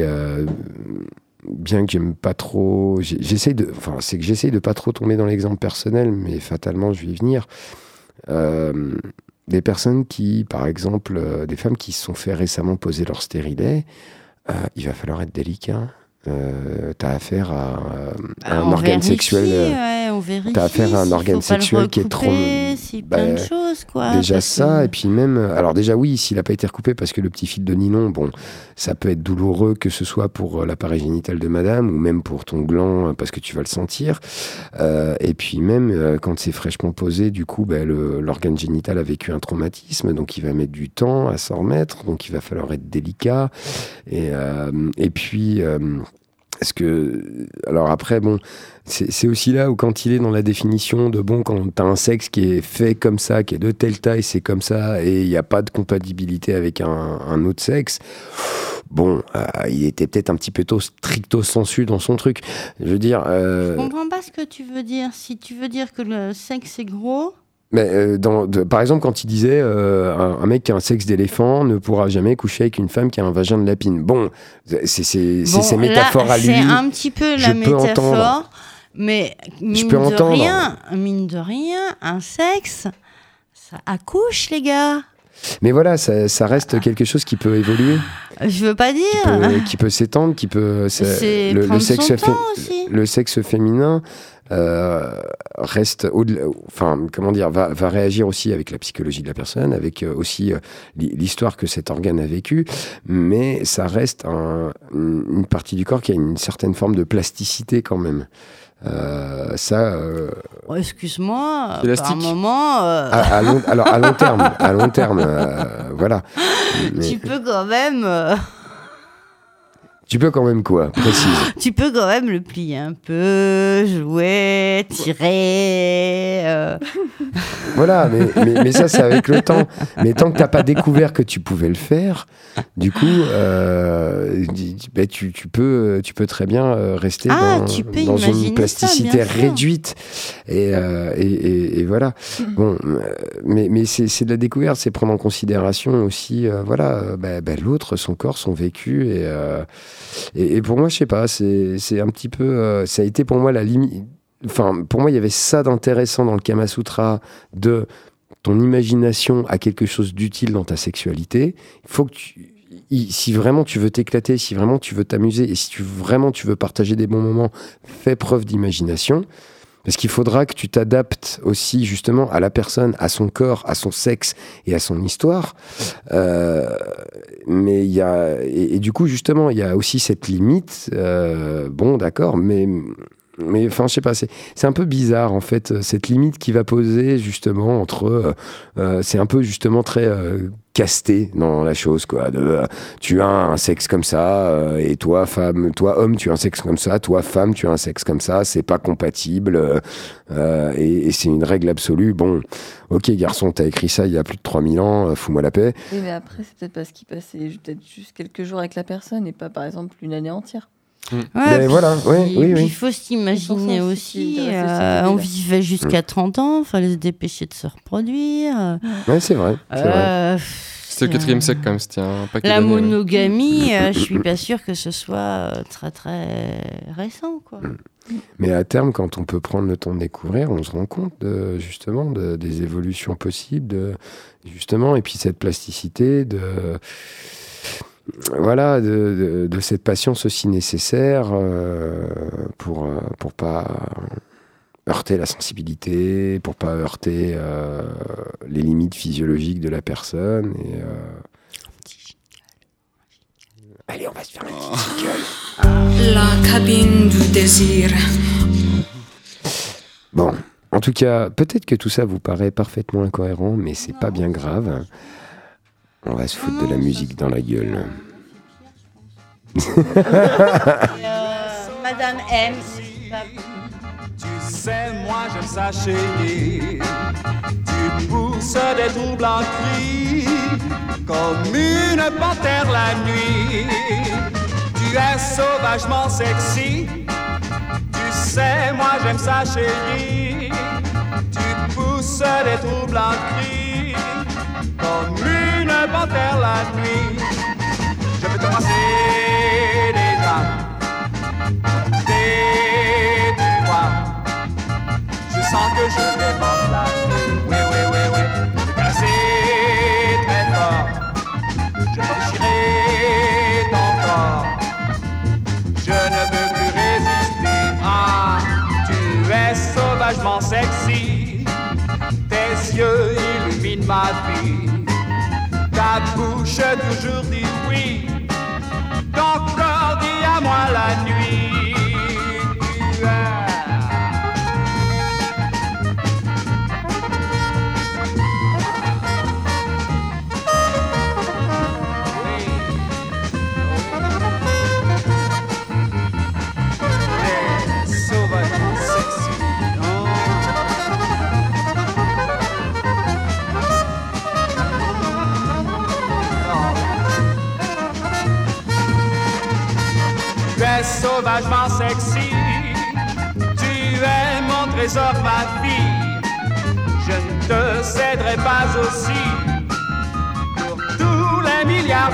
bien que j'aime pas trop, j'essaye de, enfin, c'est que j'essaye de pas trop tomber dans l'exemple personnel, mais fatalement, je vais y venir. Euh, des personnes qui, par exemple, euh, des femmes qui se sont fait récemment poser leur stérilet, euh, il va falloir être délicat. Euh, T'as affaire à, à un Ah, on organe vérifie, sexuel. euh, ouais, on vérifie. t'as affaire à un organe sexuel qui est trop- si plein de bah, choses, quoi. déjà ça, que- et puis même, alors déjà oui, s'il n'a pas été recoupé parce que le petit fil de nylon, bon, ça peut être douloureux que ce soit pour euh, l'appareil génital de madame ou même pour ton gland parce que tu vas le sentir. Euh, et puis même quand c'est fraîchement posé, du coup, le- l'organe génital a vécu un traumatisme, donc il va mettre du temps à s'en remettre, donc il va falloir être délicat. Et, euh, et puis... est-ce que. Alors après, bon, c'est aussi là où, quand il est dans la définition de bon, quand tu as un sexe qui est fait comme ça, qui est de telle taille, c'est comme ça, et il n'y a pas de compatibilité avec un, un autre sexe, bon, euh, il était peut-être un petit peu tôt stricto sensu dans son truc. Je veux dire. euh, Je comprends pas ce que tu veux dire. Si tu veux dire que le sexe est gros, mais, euh, dans, de- par exemple, quand il disait euh, un, un mec qui a un sexe d'éléphant ne pourra jamais coucher avec une femme qui a un vagin de lapine. Bon, c'est bon, ses là, métaphores à lui. C'est un petit peu je la métaphore. entendre. Mais mine peux de entendre. rien, mine de rien, un sexe, ça accouche, les gars. Mais voilà, ça, ça reste quelque chose qui peut évoluer. Je veux pas dire. qui peut, qui peut s'étendre, qui peut. le, le sexe aussi. le sexe féminin euh, reste au-delà, enfin comment dire, va, va réagir aussi avec la psychologie de la personne, avec euh, aussi euh, l'hi- l'histoire que cet organe a vécu, mais ça reste un- une partie du corps qui a une certaine forme de plasticité quand même. Euh, ça, euh, Oh, Excuse-moi, par moment, euh, à, à long, alors à long terme, à long terme, euh, voilà. Mais tu peux quand même, euh, tu peux quand même quoi, précise. tu peux quand même le plier un peu, jouer, tirer. euh. Voilà, mais, mais, mais ça, c'est avec le temps. Mais tant que t'as pas découvert que tu pouvais le faire, du coup, euh, bah, tu, tu, peux, tu peux très bien euh, rester Ah, dans, tu peux dans imaginer une plasticité réduite. Et, euh, et, et- et voilà. Bon, mais, mais c'est de la découverte, c'est prendre en considération aussi, voilà, bah, bah, l'autre, son corps, son vécu. Et, et, pour moi, je sais pas, c'est un petit peu. euh, ça a été pour moi la limite. Enfin, pour moi, il y avait ça d'intéressant dans le Kama Sutra de ton imagination a quelque chose d'utile dans ta sexualité. Il faut que tu. Si vraiment tu veux t'éclater, si vraiment tu veux t'amuser et si tu, vraiment tu veux partager des bons moments, fais preuve d'imagination. Parce qu'il faudra que tu t'adaptes aussi justement à la personne, à son corps, à son sexe et à son histoire. Euh, mais il y a et, du coup justement il y a aussi cette limite. euh, bon d'accord, mais mais enfin je sais pas, c'est un peu bizarre en fait euh, cette limite qui va poser justement entre. euh, euh, c'est un peu justement très casté dans la chose quoi. De, tu as un sexe comme ça et toi femme, toi homme tu as un sexe comme ça, toi femme tu as un sexe comme ça, c'est pas compatible et, c'est une règle absolue. Bon, ok garçon, t'as écrit ça il y a plus de 3000 ans, fous-moi la paix. Oui, mais après, c'est peut-être parce qu'il passait peut-être juste quelques jours avec la personne et pas, par exemple, une année entière. Ouais, Mais puis- voilà, ouais, puis oui, il oui. faut s'imaginer aussi, euh, on vivait jusqu'à 30 ans, fallait se dépêcher de se reproduire. Ouais, c'est vrai. Euh, C'était le quatrième siècle quand même, c'était un paquet La ouais. monogamie, euh, je suis pas sûre que ce soit euh, très très récent, quoi. Mais à terme, quand on peut prendre le temps de découvrir, on se rend compte de, justement de- des évolutions possibles, de, justement, et puis cette plasticité, de, voilà, de, de- de cette patience aussi nécessaire euh, pour euh, pour pas heurter la sensibilité, pour pas heurter euh, les limites physiologiques de la personne. Et, euh, Allez, on va se faire un petit jingle. La cabine du désir. Bon, en tout cas, peut-être que tout ça vous paraît parfaitement incohérent, mais c'est pas bien grave. On va se foutre de la musique dans la gueule. Euh, Madame M. Tu sais, moi j'aime ça chérie. Tu pousses des doubles en cris, comme une panthère la nuit. Tu es sauvagement sexy. Tu sais, moi j'aime ça chérie. Tu pousses des troubles en cri, comme une panthère la nuit. Je peux te passer déjà. Et tu vois, je sens que je vais Ta bouche toujours dit oui. Ton corps dit à moi la nuit. Sauvagement sexy. Tu es mon trésor, ma fille. Je ne te céderai pas aussi pour tous les milliards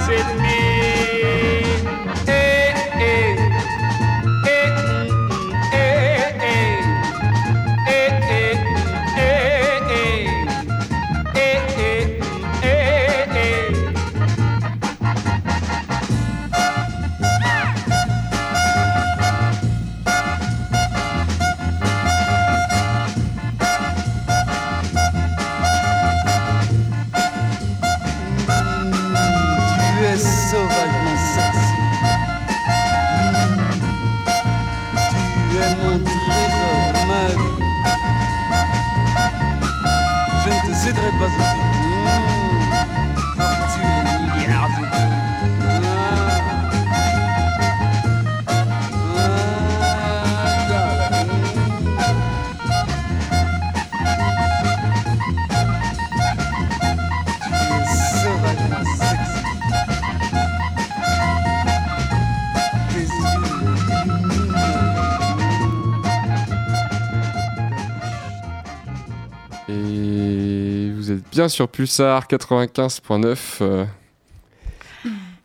bien sur Pulsar 95.9. euh,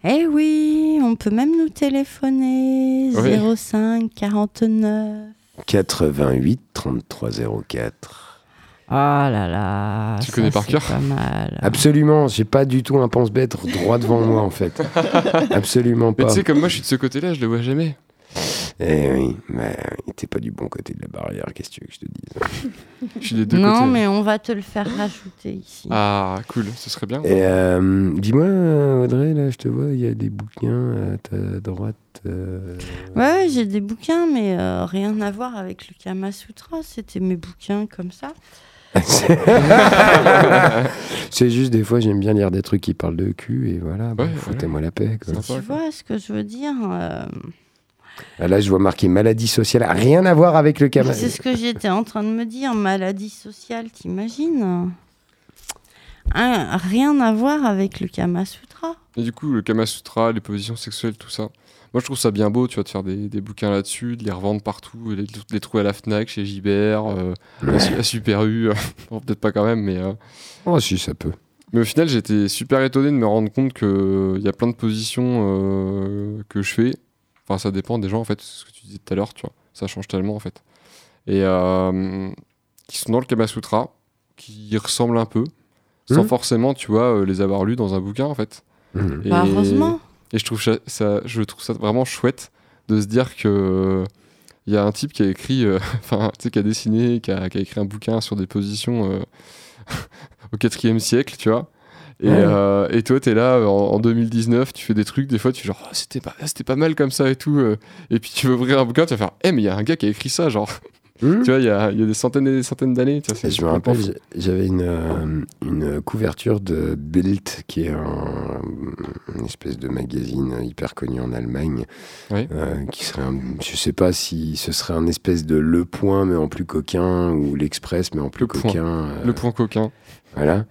Eh oui, on peut même nous téléphoner Oui. 05 49. 88 33 04. Ah là là. Tu ça, connais par cœur Pas mal. Absolument, j'ai pas du tout un pense-bête droit devant moi en fait. Absolument Mais pas. tu sais, comme moi, je suis de ce côté-là, je le vois jamais. Eh oui, mais t'es pas du bon côté de la barrière, qu'est-ce que tu veux que je te dise? Je suis des deux non, côtés. mais on va te le faire rajouter ici. Ah, cool, ce serait bien. Et euh, dis-moi, Audrey, là, je te vois, il y a des bouquins à ta droite. euh, Ouais, j'ai des bouquins, mais euh, rien à voir avec le Kama Sutra. C'était mes bouquins comme ça. C'est juste des fois, j'aime bien lire des trucs qui parlent de cul et voilà, bah, Ouais, foutez-moi la paix. quoi. Tu vois ce que je veux dire Là, je vois marqué maladie sociale, rien à voir avec le cama. C'est ce que j'étais en train de me dire. Maladie sociale, t'imagines Hein, Rien à voir avec le Kama Sutra. Et du coup, le Kama Sutra, les positions sexuelles, tout ça. Moi, je trouve ça bien beau, tu vois, de faire des, des bouquins là-dessus, de les revendre partout, de les, de les trouver à la Fnac, chez Gibert, euh, à Super U. bon, peut-être pas quand même, mais. euh, Oh, si, ça peut. Mais au final, j'étais super étonné de me rendre compte qu'il y a plein de positions euh, que je fais. Enfin, ça dépend des gens, en fait, ce que tu disais tout à l'heure, tu vois. Ça change tellement, en fait. Et euh, qui sont dans le Kama Sutra, qui ressemblent un peu, sans Mhm. forcément, tu vois, euh, les avoir lus dans un bouquin, en fait. Mhm. Et, Bah, heureusement. Et je trouve ça, ça- je trouve ça vraiment chouette de se dire que il y a un type qui a écrit, euh, enfin, tu sais, qui a dessiné, qui a, qui a écrit un bouquin sur des positions euh, au 4 siècle, tu vois. Et, Ouais. euh, et toi, t'es là euh, en, en 2019, tu fais des trucs, des fois, tu fais genre, Oh, c'était pas, c'était pas mal comme ça et tout. euh. et puis tu veux ouvrir un bouquin, tu vas faire, eh, mais il y a un gars qui a écrit ça, genre, Mhm. tu vois, il y a, il y a des centaines et des centaines d'années. tu Je me rappelle, j'avais une, euh, une couverture de Bild, qui est un, une espèce de magazine hyper connu en Allemagne, Oui. euh, qui serait, un- je sais pas si ce serait un espèce de Le Point mais en plus coquin ou l'Express mais en plus Le Point. coquin. euh, Le point coquin. Voilà,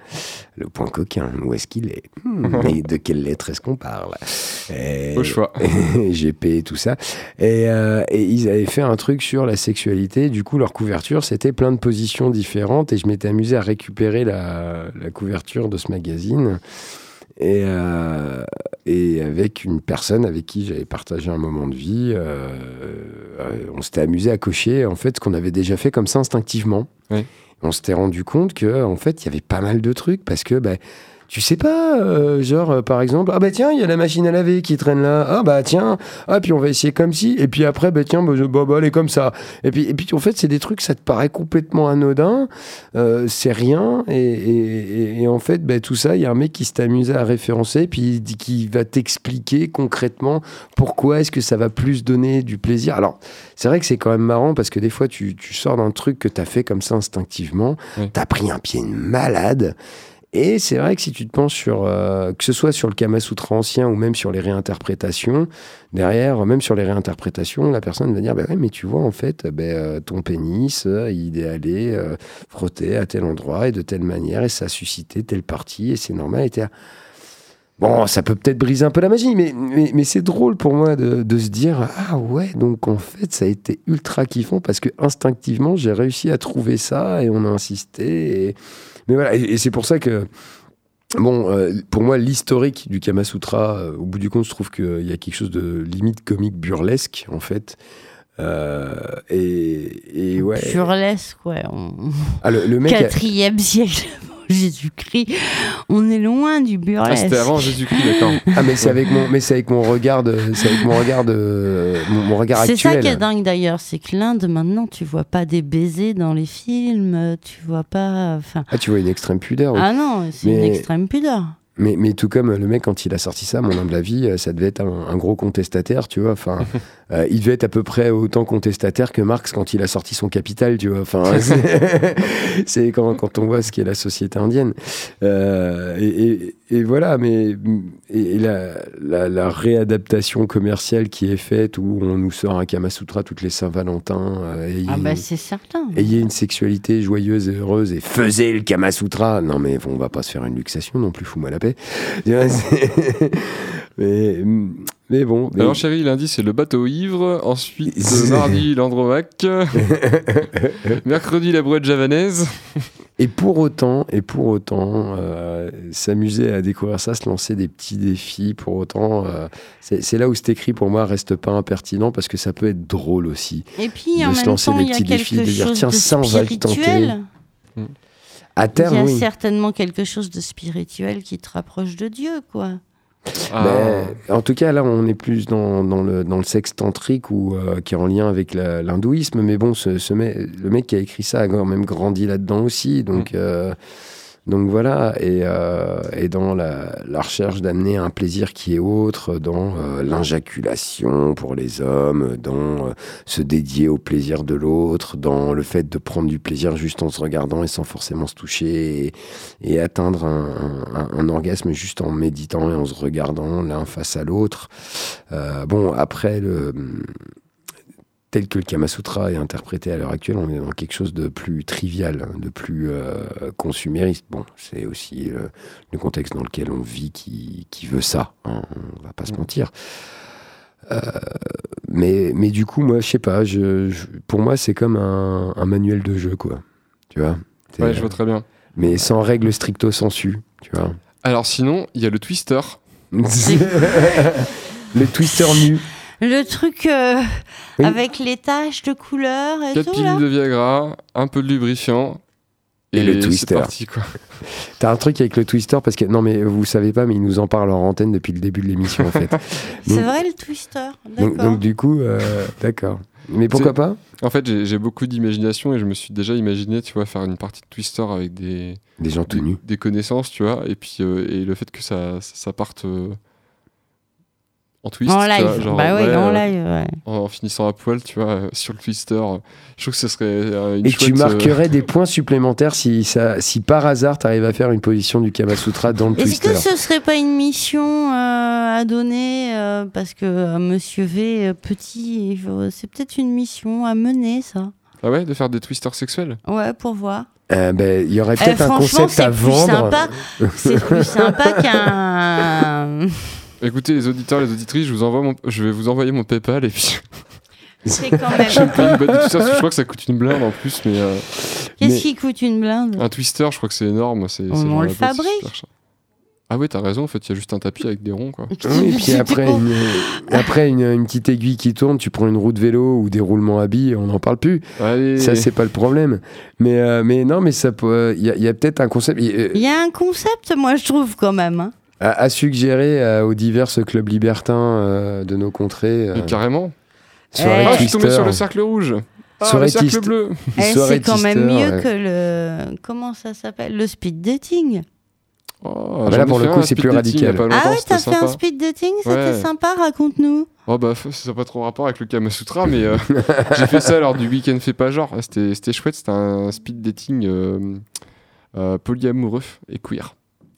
le point coquin, où est-ce qu'il est, Hmm, Mais de quelle lettre est-ce qu'on parle? Et- Au choix. GP et tout ça. Et, euh, et ils avaient fait un truc sur la sexualité du coup, leur couverture, c'était plein de positions différentes et je m'étais amusé à récupérer la, la couverture de ce magazine. Et, euh, et avec une personne avec qui j'avais partagé un moment de vie, euh, on s'était amusé à cocher en fait ce qu'on avait déjà fait comme ça instinctivement. Oui. On s'était rendu compte que en fait il y avait pas mal de trucs parce que bah, tu sais pas, euh, genre euh, par exemple, ah bah tiens, il y a la machine à laver qui traîne là, ah bah tiens, ah puis on va essayer comme ci, et puis après, bah tiens, bah, bah, bah, elle est comme ça. Et puis, et puis en fait, c'est des trucs, ça te paraît complètement anodin, euh, c'est rien, et, et- et- en fait, bah, tout ça, il y a un mec qui s'est amusé à référencer, puis qui va t'expliquer concrètement pourquoi est-ce que ça va plus donner du plaisir. Alors, c'est vrai que c'est quand même marrant parce que des fois, tu, tu sors d'un truc que tu as fait comme ça instinctivement, Oui. tu as pris un pied de malade. Et c'est vrai que si tu te penches sur, euh, que ce soit sur le Kama Sutra ancien ou même sur les réinterprétations, derrière, même sur les réinterprétations, la personne va dire bah mais tu vois, en fait, ben, euh, ton pénis, euh, il est allé euh, frotter à tel endroit et de telle manière, et ça a suscité telle partie, et c'est normal. Et Bon, ça peut peut-être briser un peu la magie, mais, c'est drôle pour moi de, de se dire Ah ouais, donc en fait, ça a été ultra kiffant parce que instinctivement, j'ai réussi à trouver ça et on a insisté. Et... Mais voilà, et, et c'est pour ça que. Bon, euh, pour moi, l'historique du Kama Sutra, euh, au bout du compte, je trouve qu'il y a quelque chose de limite comique burlesque, en fait. Euh, et, et ouais. Burlesque, ouais. on- Ah, le, le mec. a- Quatrième siècle avant Jésus-Christ. On est loin du Ah, burlesque. c'était avant Jésus-Christ, d'accord. Ah, mais c'est avec mon, mais c'est avec mon regard, de, c'est avec mon regard, de, mon, mon regard C'est actuel. ça qui est dingue d'ailleurs, c'est que l'Inde maintenant, tu vois pas des baisers dans les films, tu vois pas. Enfin, Ah, tu vois une extrême pudeur. oui. ah non, c'est une extrême pudeur. Mais, mais tout comme le mec, quand il a sorti ça, mon humble avis, euh, ça devait être un, un gros contestataire, tu vois. Enfin, euh, il devait être à peu près autant contestataire que Marx quand il a sorti son Capital, tu vois. Enfin, c'est- c'est quand, quand on voit ce qu'est la société indienne. Euh, et, et- et voilà, mais et, la, la, la réadaptation commerciale qui est faite, où on nous sort un Kama Sutra toutes les Saint-Valentin, euh, Ah bah c'est certain. Ayez une sexualité joyeuse et heureuse et faisez le Kama Sutra. Non, mais on va pas se faire une luxation non plus, fous-moi la paix. Mais, mais bon. mais- Alors, chérie, lundi, c'est le bateau ivre. Ensuite, C'est- mardi, l'Andromaque. Mercredi, la brouette javanaise. Et pour autant, et pour autant, euh, s'amuser à découvrir ça, se lancer des petits défis, pour autant, euh, c'est c'est là où cet écrit pour moi reste pas impertinent parce que ça peut être drôle aussi. Et puis de en se même lancer temps, des il y a petits défis, de dire, tiens, de ça, on va le tenter. À Il terme, y a oui. certainement quelque chose de spirituel qui te rapproche de Dieu, quoi. Ah. Ben, en tout cas, là, on est plus dans, dans le, dans le sexe tantrique ou euh, qui est en lien avec l'hindouisme. Mais bon, ce, ce mec- le mec qui a écrit ça a quand même grandi là-dedans aussi. Donc, euh, donc voilà. Et, euh, et dans la, la recherche d'amener un plaisir qui est autre, dans euh, l'injaculation pour les hommes, dans euh, se dédier au plaisir de l'autre, dans le fait de prendre du plaisir juste en se regardant et sans forcément se toucher. Et, et atteindre un, un- orgasme juste en méditant et en se regardant l'un face à l'autre. Euh, bon, après, le, tel que le Kama Sutra est interprété à l'heure actuelle, on est dans quelque chose de plus trivial, de plus euh, consumériste. Bon, c'est aussi euh, le contexte dans lequel on vit qui, qui veut ça, hein, on va pas se mentir. Euh, mais, mais du coup, moi, je sais pas, je, je- pour moi, c'est comme un, un manuel de jeu, quoi. Tu vois? Ouais, je vois très bien. mais sans règle stricto sensu, tu vois. Alors, sinon, il y a le twister. le twister nu. Le truc euh, Oui. avec les taches de couleur et 4 tout, de Viagra, un peu de lubrifiant. Et le c'est twister. parti, quoi. T'as un truc avec le twister parce que non mais vous savez pas mais ils nous en parlent en antenne depuis le début de l'émission en fait. C'est vrai, le twister. Donc, du coup euh, d'accord. Mais pourquoi pas? En fait, j'ai beaucoup d'imagination et je me suis déjà imaginé, tu vois, faire une partie de twister avec des, Des gens tout des, connaissances, tu vois, et puis euh, et le fait que ça, ça, ça parte euh, en twist, En live. vois, genre, bah ouais, en euh, live, ouais. en, en finissant à poil, tu vois, euh, sur le twister. euh, Je trouve que ce serait euh, une Et tu chouette, marquerais des points supplémentaires si ça si par hasard t'arrives à faire une position du Kama Sutra dans le Est-ce twister. que ce serait pas une mission euh, à donner euh, parce que euh, Monsieur V euh, petit, c'est peut-être une mission à mener ça. Ah ouais, de faire des twisters sexuels? Ouais, pour voir. Euh, ben, il y aurait Eh, peut-être un concept à c'est plus vendre. sympa. C'est plus sympa qu'un. Écoutez, les auditeurs, les auditrices, je, vous envoie mon- je vais vous envoyer mon PayPal et puis C'est quand Je sais même. pas une bonne que je crois que ça coûte une blinde en plus, mais euh, Qu'est-ce Mais- qui coûte une blinde? Un twister, je crois que c'est énorme. c'est- On- c'est on le fabrique. Ah ouais, t'as raison, en fait, il y a juste un tapis avec des ronds, quoi. Oui, puis après, une, après une, une petite aiguille qui tourne, tu prends une roue de vélo ou des roulements à billes, on n'en parle plus. Allez, Ça, c'est pas le problème. Mais, euh, mais non, mais ça peut. Il y a, il y a peut-être un concept euh, Il y a un concept, moi, je trouve, quand même. hein. À, à suggérer euh, aux divers clubs libertins euh, de nos contrées. Euh, carrément. soirée. Ah, je suis tombé sur le cercle rouge. Ah, Soirée le cercle bleu. Eh, soirée c'est quand même mieux ouais. que le. Comment ça s'appelle Le speed dating. Oh, bah j'en là, pour le coup, c'est plus dating radical. Ah ouais, t'as fait un speed dating C'était Ouais. sympa, raconte-nous. Oh bah, ça n'a pas trop rapport avec le Kama Sutra, mais euh, j'ai fait ça lors du week-end fait pas genre. C'était c'était chouette, c'était un speed dating euh, euh, polyamoureux et queer.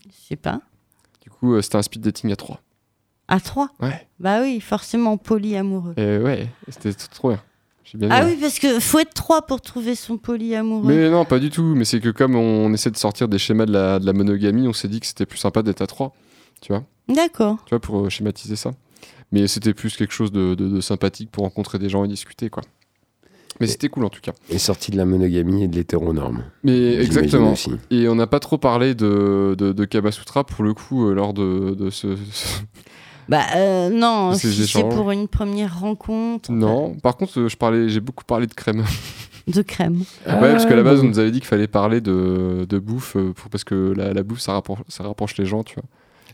Je sais pas. Coup, euh, c'était un speed dating à trois. À trois? Ouais. Bah oui, forcément polyamoureux. Et ouais, c'était trop bien. Bien Ah aimé. oui, parce que faut être trois pour trouver son polyamoureux. Mais non, pas du tout. Mais c'est que comme on essaie de sortir des schémas de la, de la monogamie, on s'est dit que c'était plus sympa d'être à trois. Tu vois D'accord. Tu vois, pour euh, schématiser ça. Mais c'était plus quelque chose de, de- de sympathique pour rencontrer des gens et discuter, quoi. Mais Et- c'était cool en tout cas. est sorti de la monogamie et de l'hétéronorme. Mais exactement. aussi. Et on n'a pas trop parlé de, de, de Kama Sutra pour le coup euh, lors de, de ce. ce- Bah euh, non, si c'est pour une première rencontre non. Par contre, euh, je parlais, j'ai beaucoup parlé de crème. de crème. Ah, ouais, parce qu'à la base, bon. on nous avait dit qu'il fallait parler de, de bouffe euh, pour, parce que la, la bouffe, ça rapproche, ça rapproche les gens, tu vois.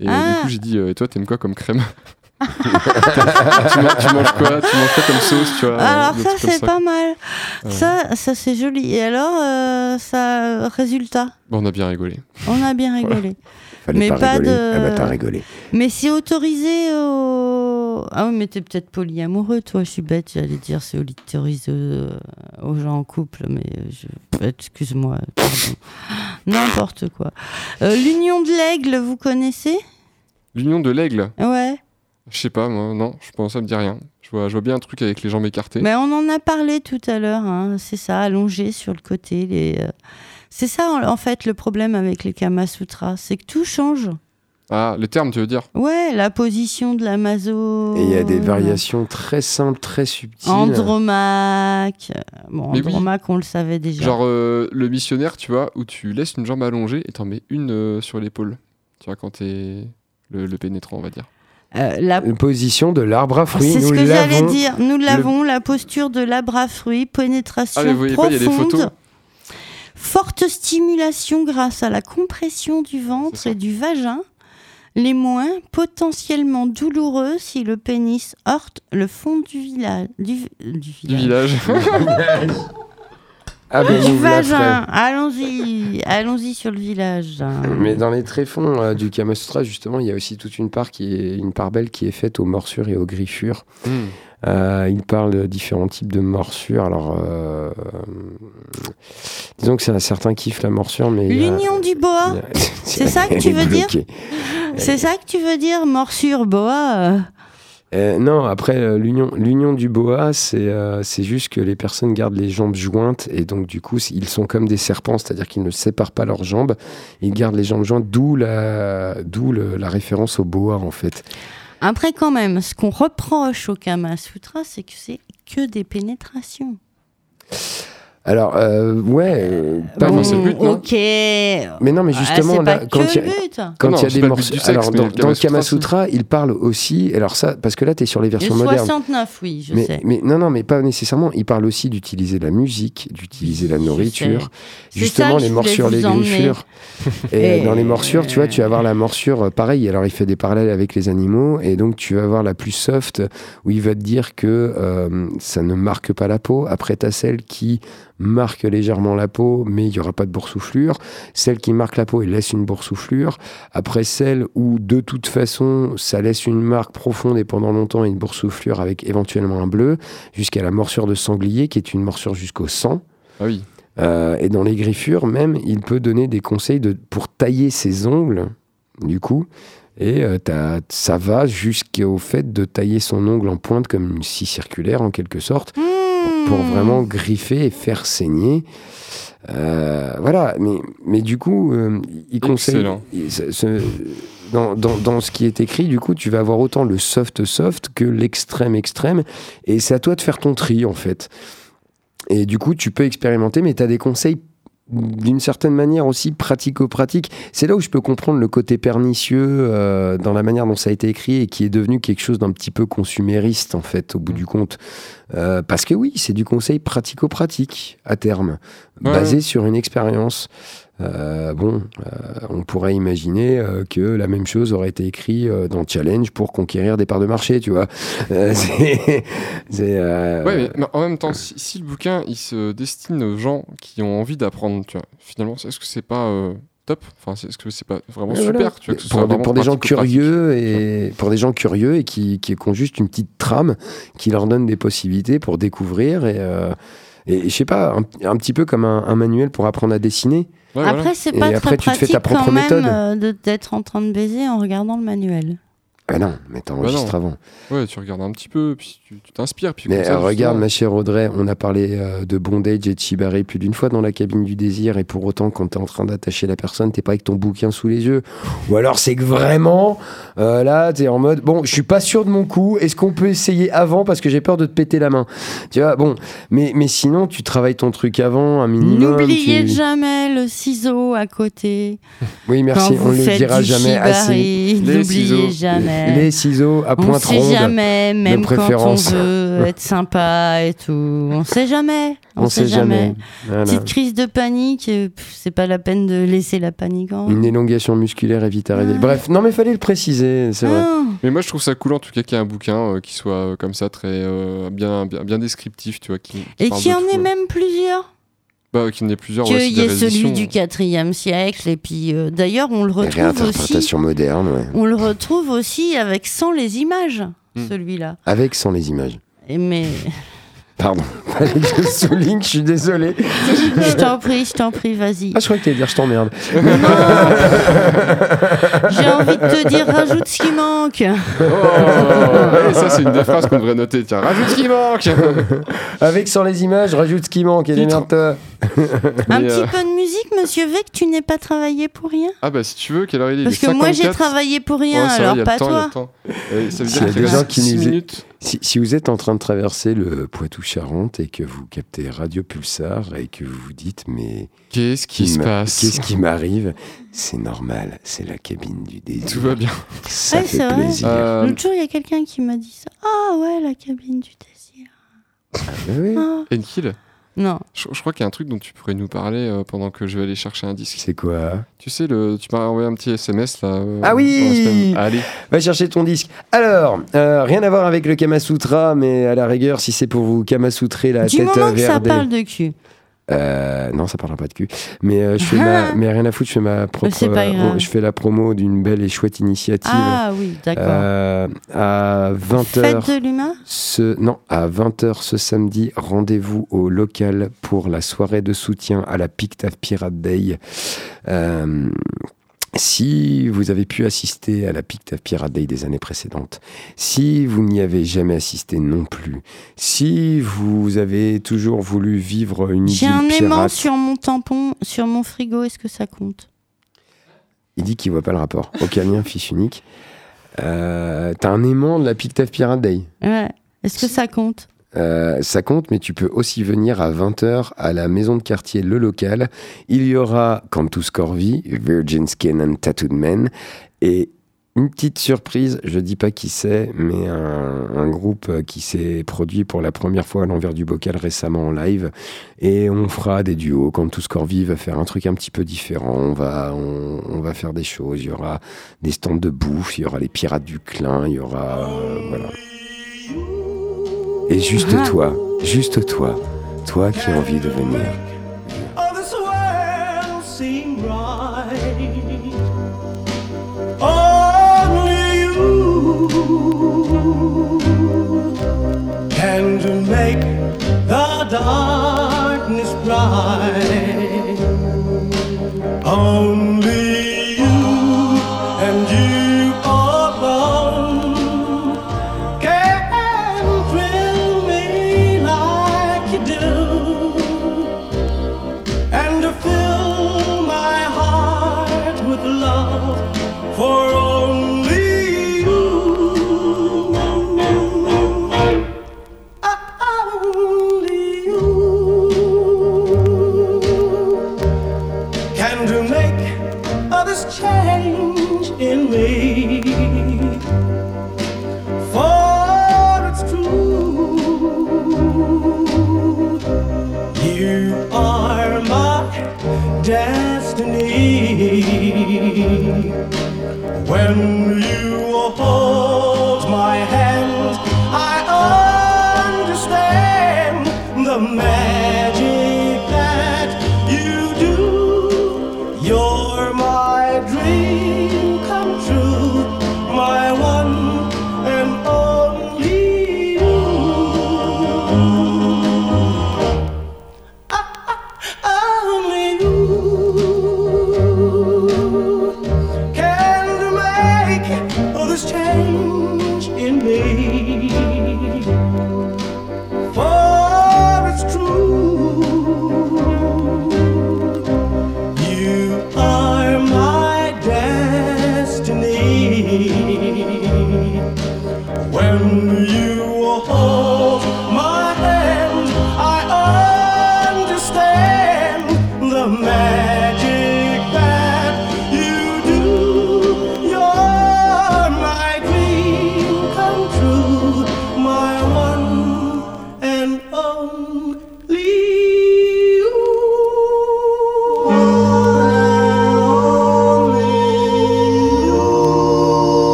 Et euh, Ah. du coup, j'ai dit, euh, et toi, t'aimes quoi comme crème? Tu, manges, tu manges quoi? Tu manges quoi comme sauce, tu vois? Alors ça c'est pas mal. Ouais. Ça, ça c'est joli. Et alors, euh, ça, résultat, Bon, on a bien rigolé. on a bien rigolé. Fallait Mais pas, pas rigoler. de- Ah bah t'as rigolé. Mais c'est autorisé au... Ah oui, mais t'es peut-être polyamoureux, toi. Je suis bête, j'allais dire c'est autorisé euh, aux gens en couple, mais je... excuse-moi, pardon. N'importe quoi. Euh, L'union de l'aigle, vous connaissez? L'union de l'aigle? Ouais. Je sais pas, moi, non, je pense, ça me dit rien. Je vois, je vois bien un truc avec les jambes écartées. Mais on en a parlé tout à l'heure, hein, c'est ça, allongé sur le côté. Les, euh, C'est ça, en, en fait, le problème avec les Kama Sutras, c'est que tout change. Ah, les termes, tu veux dire? Ouais, la position de la maso. Et il y a des variations très simples, très subtiles. Andromaque. Bon, Mais oui. Andromaque, on le savait déjà. Genre euh, le missionnaire, tu vois, où tu laisses une jambe allongée et t'en mets une euh, sur l'épaule. Tu vois, quand t'es le, le pénétrant, on va dire. Euh, la... Une position de l'arbre à fruits. C'est ce nous que j'allais l'avons. dire. Nous l'avons, la posture de l'arbre à fruits, pénétration Ah, mais vous voyez pas, il y a des profonde. photos. Forte stimulation grâce à la compression du ventre et du vagin. Les moins potentiellement douloureux si le pénis heurte le fond du village. Du, du Du village. village. Ah ben, Du vagin. Allons-y. Allons-y sur le village. Mais dans les tréfonds euh, du Kama Sutra, justement, il y a aussi toute une part qui est une part belle qui est faite aux morsures et aux griffures. Hmm. Euh, il parle de différents types de morsures. Alors, euh, disons que c'est un certain kiff la morsure, mais L'union du boa. C'est ça que tu veux dire. C'est ça que tu veux dire, morsure boa euh non, après euh, l'union, l'union du boa, c'est euh, c'est juste que les personnes gardent les jambes jointes et donc du coup ils sont comme des serpents, c'est-à-dire qu'ils ne séparent pas leurs jambes, ils gardent les jambes jointes, d'où la, la référence au boa en fait. Après, quand même, ce qu'on reproche au Kama Sutra, c'est que c'est que des pénétrations. Alors euh, ouais, euh, pas Bon, c'est le but, non ok. mais non, mais justement Ah, c'est là, pas quand il y a- le but. quand Non, il y a c'est des le du sexe, alors dans, le dans le Kama Sutra, il parle aussi, alors ça, parce que là tu es sur les versions modernes. 69, oui, je Mais, sais. mais non, non, mais pas nécessairement. Il parle aussi d'utiliser la musique, d'utiliser la nourriture, justement ça que les morsures, les griffures. Et, Et- dans les morsures, tu vois, tu vas avoir la morsure euh, pareil. Alors il fait des parallèles avec les animaux, et donc tu vas avoir la plus soft où il va te dire que euh, ça ne marque pas la peau. Après, tu as celle qui marque légèrement la peau, mais il n'y aura pas de boursouflure. Celle qui marque la peau et laisse une boursouflure. Après, celle où de toute façon, ça laisse une marque profonde et pendant longtemps une boursouflure avec éventuellement un bleu, jusqu'à la morsure de sanglier, qui est une morsure jusqu'au sang. Ah oui. Euh, et dans les griffures, même, il peut donner des conseils de, pour tailler ses ongles, du coup. Et euh, t'as- ça va jusqu'au fait de tailler son ongle en pointe comme une scie circulaire, en quelque sorte, Hmm, pour vraiment griffer et faire saigner. Euh, voilà, mais, mais du coup, euh, il conseille. Excellent. il- ce- ce- dans, dans, dans ce qui est écrit, du coup, tu vas avoir autant le soft soft que l'extrême extrême, et c'est à toi de faire ton tri en fait. Et du coup, tu peux expérimenter, mais tu as des conseils d'une certaine manière aussi pratico-pratique. C'est là où je peux comprendre le côté pernicieux euh, dans la manière dont ça a été écrit et qui est devenu quelque chose d'un petit peu consumériste en fait au bout du compte. Euh, parce que oui, c'est du conseil pratico-pratique à terme, Ouais, basé sur une expérience. Euh, bon, euh, on pourrait imaginer euh, que la même chose aurait été écrit dans Challenge pour conquérir des parts de marché, tu vois. C'est, c'est, Ouais, mais, en même temps, si, si le bouquin il se destine aux gens qui ont envie d'apprendre, tu vois, finalement, est-ce que c'est pas top? Enfin, est-ce que c'est pas vraiment super tu vois, que ce pour, soit des, vraiment pour des gens curieux et pour des gens curieux et qui, qui, qui ont juste une petite trame qui leur donne des possibilités pour découvrir et, et, je sais pas un, un petit peu comme un, un manuel pour apprendre à dessiner Ouais, voilà. Après, c'est Et pas après, très tu te fais ta pratique propre quand même méthode. euh, de- d'être en train de baiser en regardant le manuel. Ah non mais t'enregistres Bah avant Ouais, tu regardes un petit peu, puis tu t'inspires. Puis mais comme ça, regarde justement- ma chère Audrey on a parlé euh, de bondage et de shibari plus d'une fois dans la cabine du désir et pour autant quand t'es en train d'attacher la personne t'es pas avec ton bouquin sous les yeux ou alors c'est que vraiment euh, là t'es en mode bon je suis pas sûr de mon coup est-ce qu'on peut essayer avant parce que j'ai peur de te péter la main? Tu vois bon mais, mais sinon tu travailles ton truc avant un minimum N'oubliez tu- jamais le ciseau à côté. oui merci Quand on le dira jamais assez shibari. N'oubliez jamais. Les ciseaux à on pointe sait ronde jamais, même quand on veut être sympa et tout. On sait jamais. On, sait jamais, Voilà. Petite crise de panique, euh, c'est pas la peine de laisser la panique en. une élongation musculaire est vite arrivée Ah. bref non mais fallait le préciser c'est vrai Ah. Mais moi, je trouve ça cool en tout cas qu'il y ait un bouquin euh, qui soit euh, comme ça, très euh, bien, bien, bien descriptif, tu vois. Qui, qui Et qu'il y en ait même plusieurs. Bah, qu'il y en ait plusieurs. ouais, Qu'il c'est y des ait celui du 4 siècle. Et puis euh, d'ailleurs, on le Et retrouve aussi. réinterprétation moderne ouais. On le retrouve aussi avec sans les images, Hmm. celui-là. avec sans les images Et Mais Pardon, fallait que je souligne, je suis désolé. je t'en prie, je t'en prie, vas-y. Ah, je crois que t'allais dire je t'emmerde. J'ai envie de te dire, rajoute ce qui manque. Oh, ça, c'est une des phrases qu'on devrait noter. Tiens, rajoute ce qui manque Avec sans les images, rajoute ce qui manque et Titre. démerde-toi. Un petit euh, peu de musique, monsieur V, que tu n'aies pas travaillé pour rien? Ah, bah, si tu veux, quelle heure il est? Parce que moi, j'ai 54. travaillé pour rien, alors pas le temps, il y a toi. Et ça veut dire y a qu'il des reste gens qui six nous- minutes. Si, si vous êtes en train de traverser le Poitou-Charentes et que vous captez Radio Pulsar et que vous vous dites, mais Qu'est-ce qui se passe? qu'est-ce qui m'arrive? C'est normal, c'est la cabine du désir. Tout va bien. Ça Ouais, fait c'est vrai. plaisir. Euh, L'autre jour, il y a quelqu'un qui m'a dit ça. Ah ouais, la cabine du désir. Ah, oui. Ah. Enkil, Non. je, je crois qu'il y a un truc dont tu pourrais nous parler euh, pendant que je vais aller chercher un disque. C'est quoi? Tu sais, le, tu m'as envoyé un petit SMS là. euh, Ah oui. Allez. Va chercher ton disque. Alors, euh, rien à voir avec le Kama Sutra, mais à la rigueur, si c'est pour vous Kama Sutrer la Du tête moment que ça parle de cul. Euh, non, ça parlera pas de cul. Mais euh, je fais ma, mais rien à foutre, je fais ma propre. pas euh, grave. je fais la promo d'une belle et chouette initiative. Ah oui, d'accord. Euh, à 20h. Fête de l'humain Ce, non, à 20h ce samedi, rendez-vous au local pour la soirée de soutien à la Pictave Pirate Day. Si vous avez pu assister à la Pictave Pirate Day des années précédentes, si vous n'y avez jamais assisté non plus, si vous avez toujours voulu vivre une J'ai un aimant sur mon tampon, sur mon frigo, est-ce que ça compte? Il dit qu'il voit pas le rapport. Aucun lien, fiche unique. Euh, T'as un aimant de la Pictave Pirate Day? Ouais. Est-ce que ça compte? Euh, ça compte, mais tu peux aussi venir à 20h à la maison de quartier Le Local. Il y aura Cantus Corvi, Virgin Skin and Tattooed Men, et une petite surprise, je dis pas qui c'est, mais un, groupe qui s'est produit pour la première fois à l'envers du bocal récemment en live. Et on fera des duos. Cantus Corvi va faire un truc un petit peu différent. On va, on va faire des choses. Il y aura des stands de bouffe, il y aura les pirates du Clin, il y aura. euh, voilà. Et juste Ah. toi, juste toi, toi qui as envie de venir.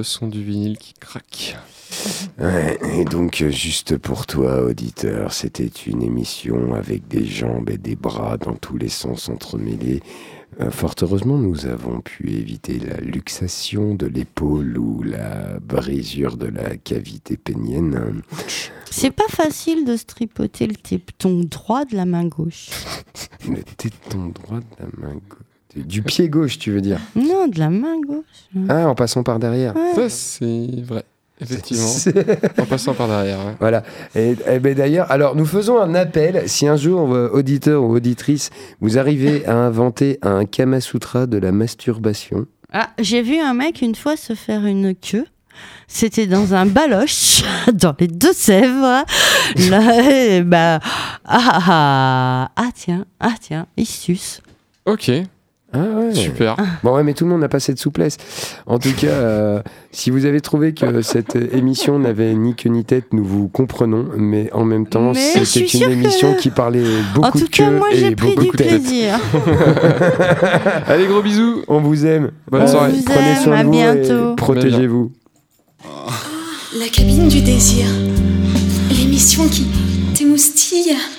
Le son du vinyle qui craque. Ouais, et donc euh, juste pour toi, auditeur, c'était une émission avec des jambes et des bras dans tous les sens entremêlés. Euh, fort heureusement, nous avons pu éviter la luxation de l'épaule ou la brisure de la cavité pénienne. C'est pas facile de se tripoter le téton droit de la main gauche. Le téton droit de la main gauche. Du pied gauche, tu veux dire Non, de la main gauche. Ah, en passant par derrière. Ouais. Ça, c'est vrai. Effectivement. C'est- en passant par derrière. ouais. Voilà. Et, et ben d'ailleurs, alors nous faisons un appel. Si un jour, euh, auditeur ou auditrice, vous arrivez à inventer un Kama Sutra de la masturbation, Ah, j'ai vu un mec une fois se faire une queue. C'était dans un baloche, dans les Deux-Sèvres. Là, et bah, ah, ah, ah, tiens, ah, tiens, il suce. Ok, Ah ouais. super. Bon ouais, mais tout le monde n'a pas cette souplesse. En tout cas, euh, si vous avez trouvé que cette émission n'avait ni queue ni tête, nous vous comprenons, mais en même temps, c'était une que- émission qui parlait En beaucoup tout de cas, queue moi, et j'ai pris beaucoup du de tête. plaisir. Allez, gros bisous. On vous aime. Bonne Euh, soirée. vous Prenez aime, soin à de vous bientôt. et protégez-vous. La cabine du désir. L'émission qui t'émoustille.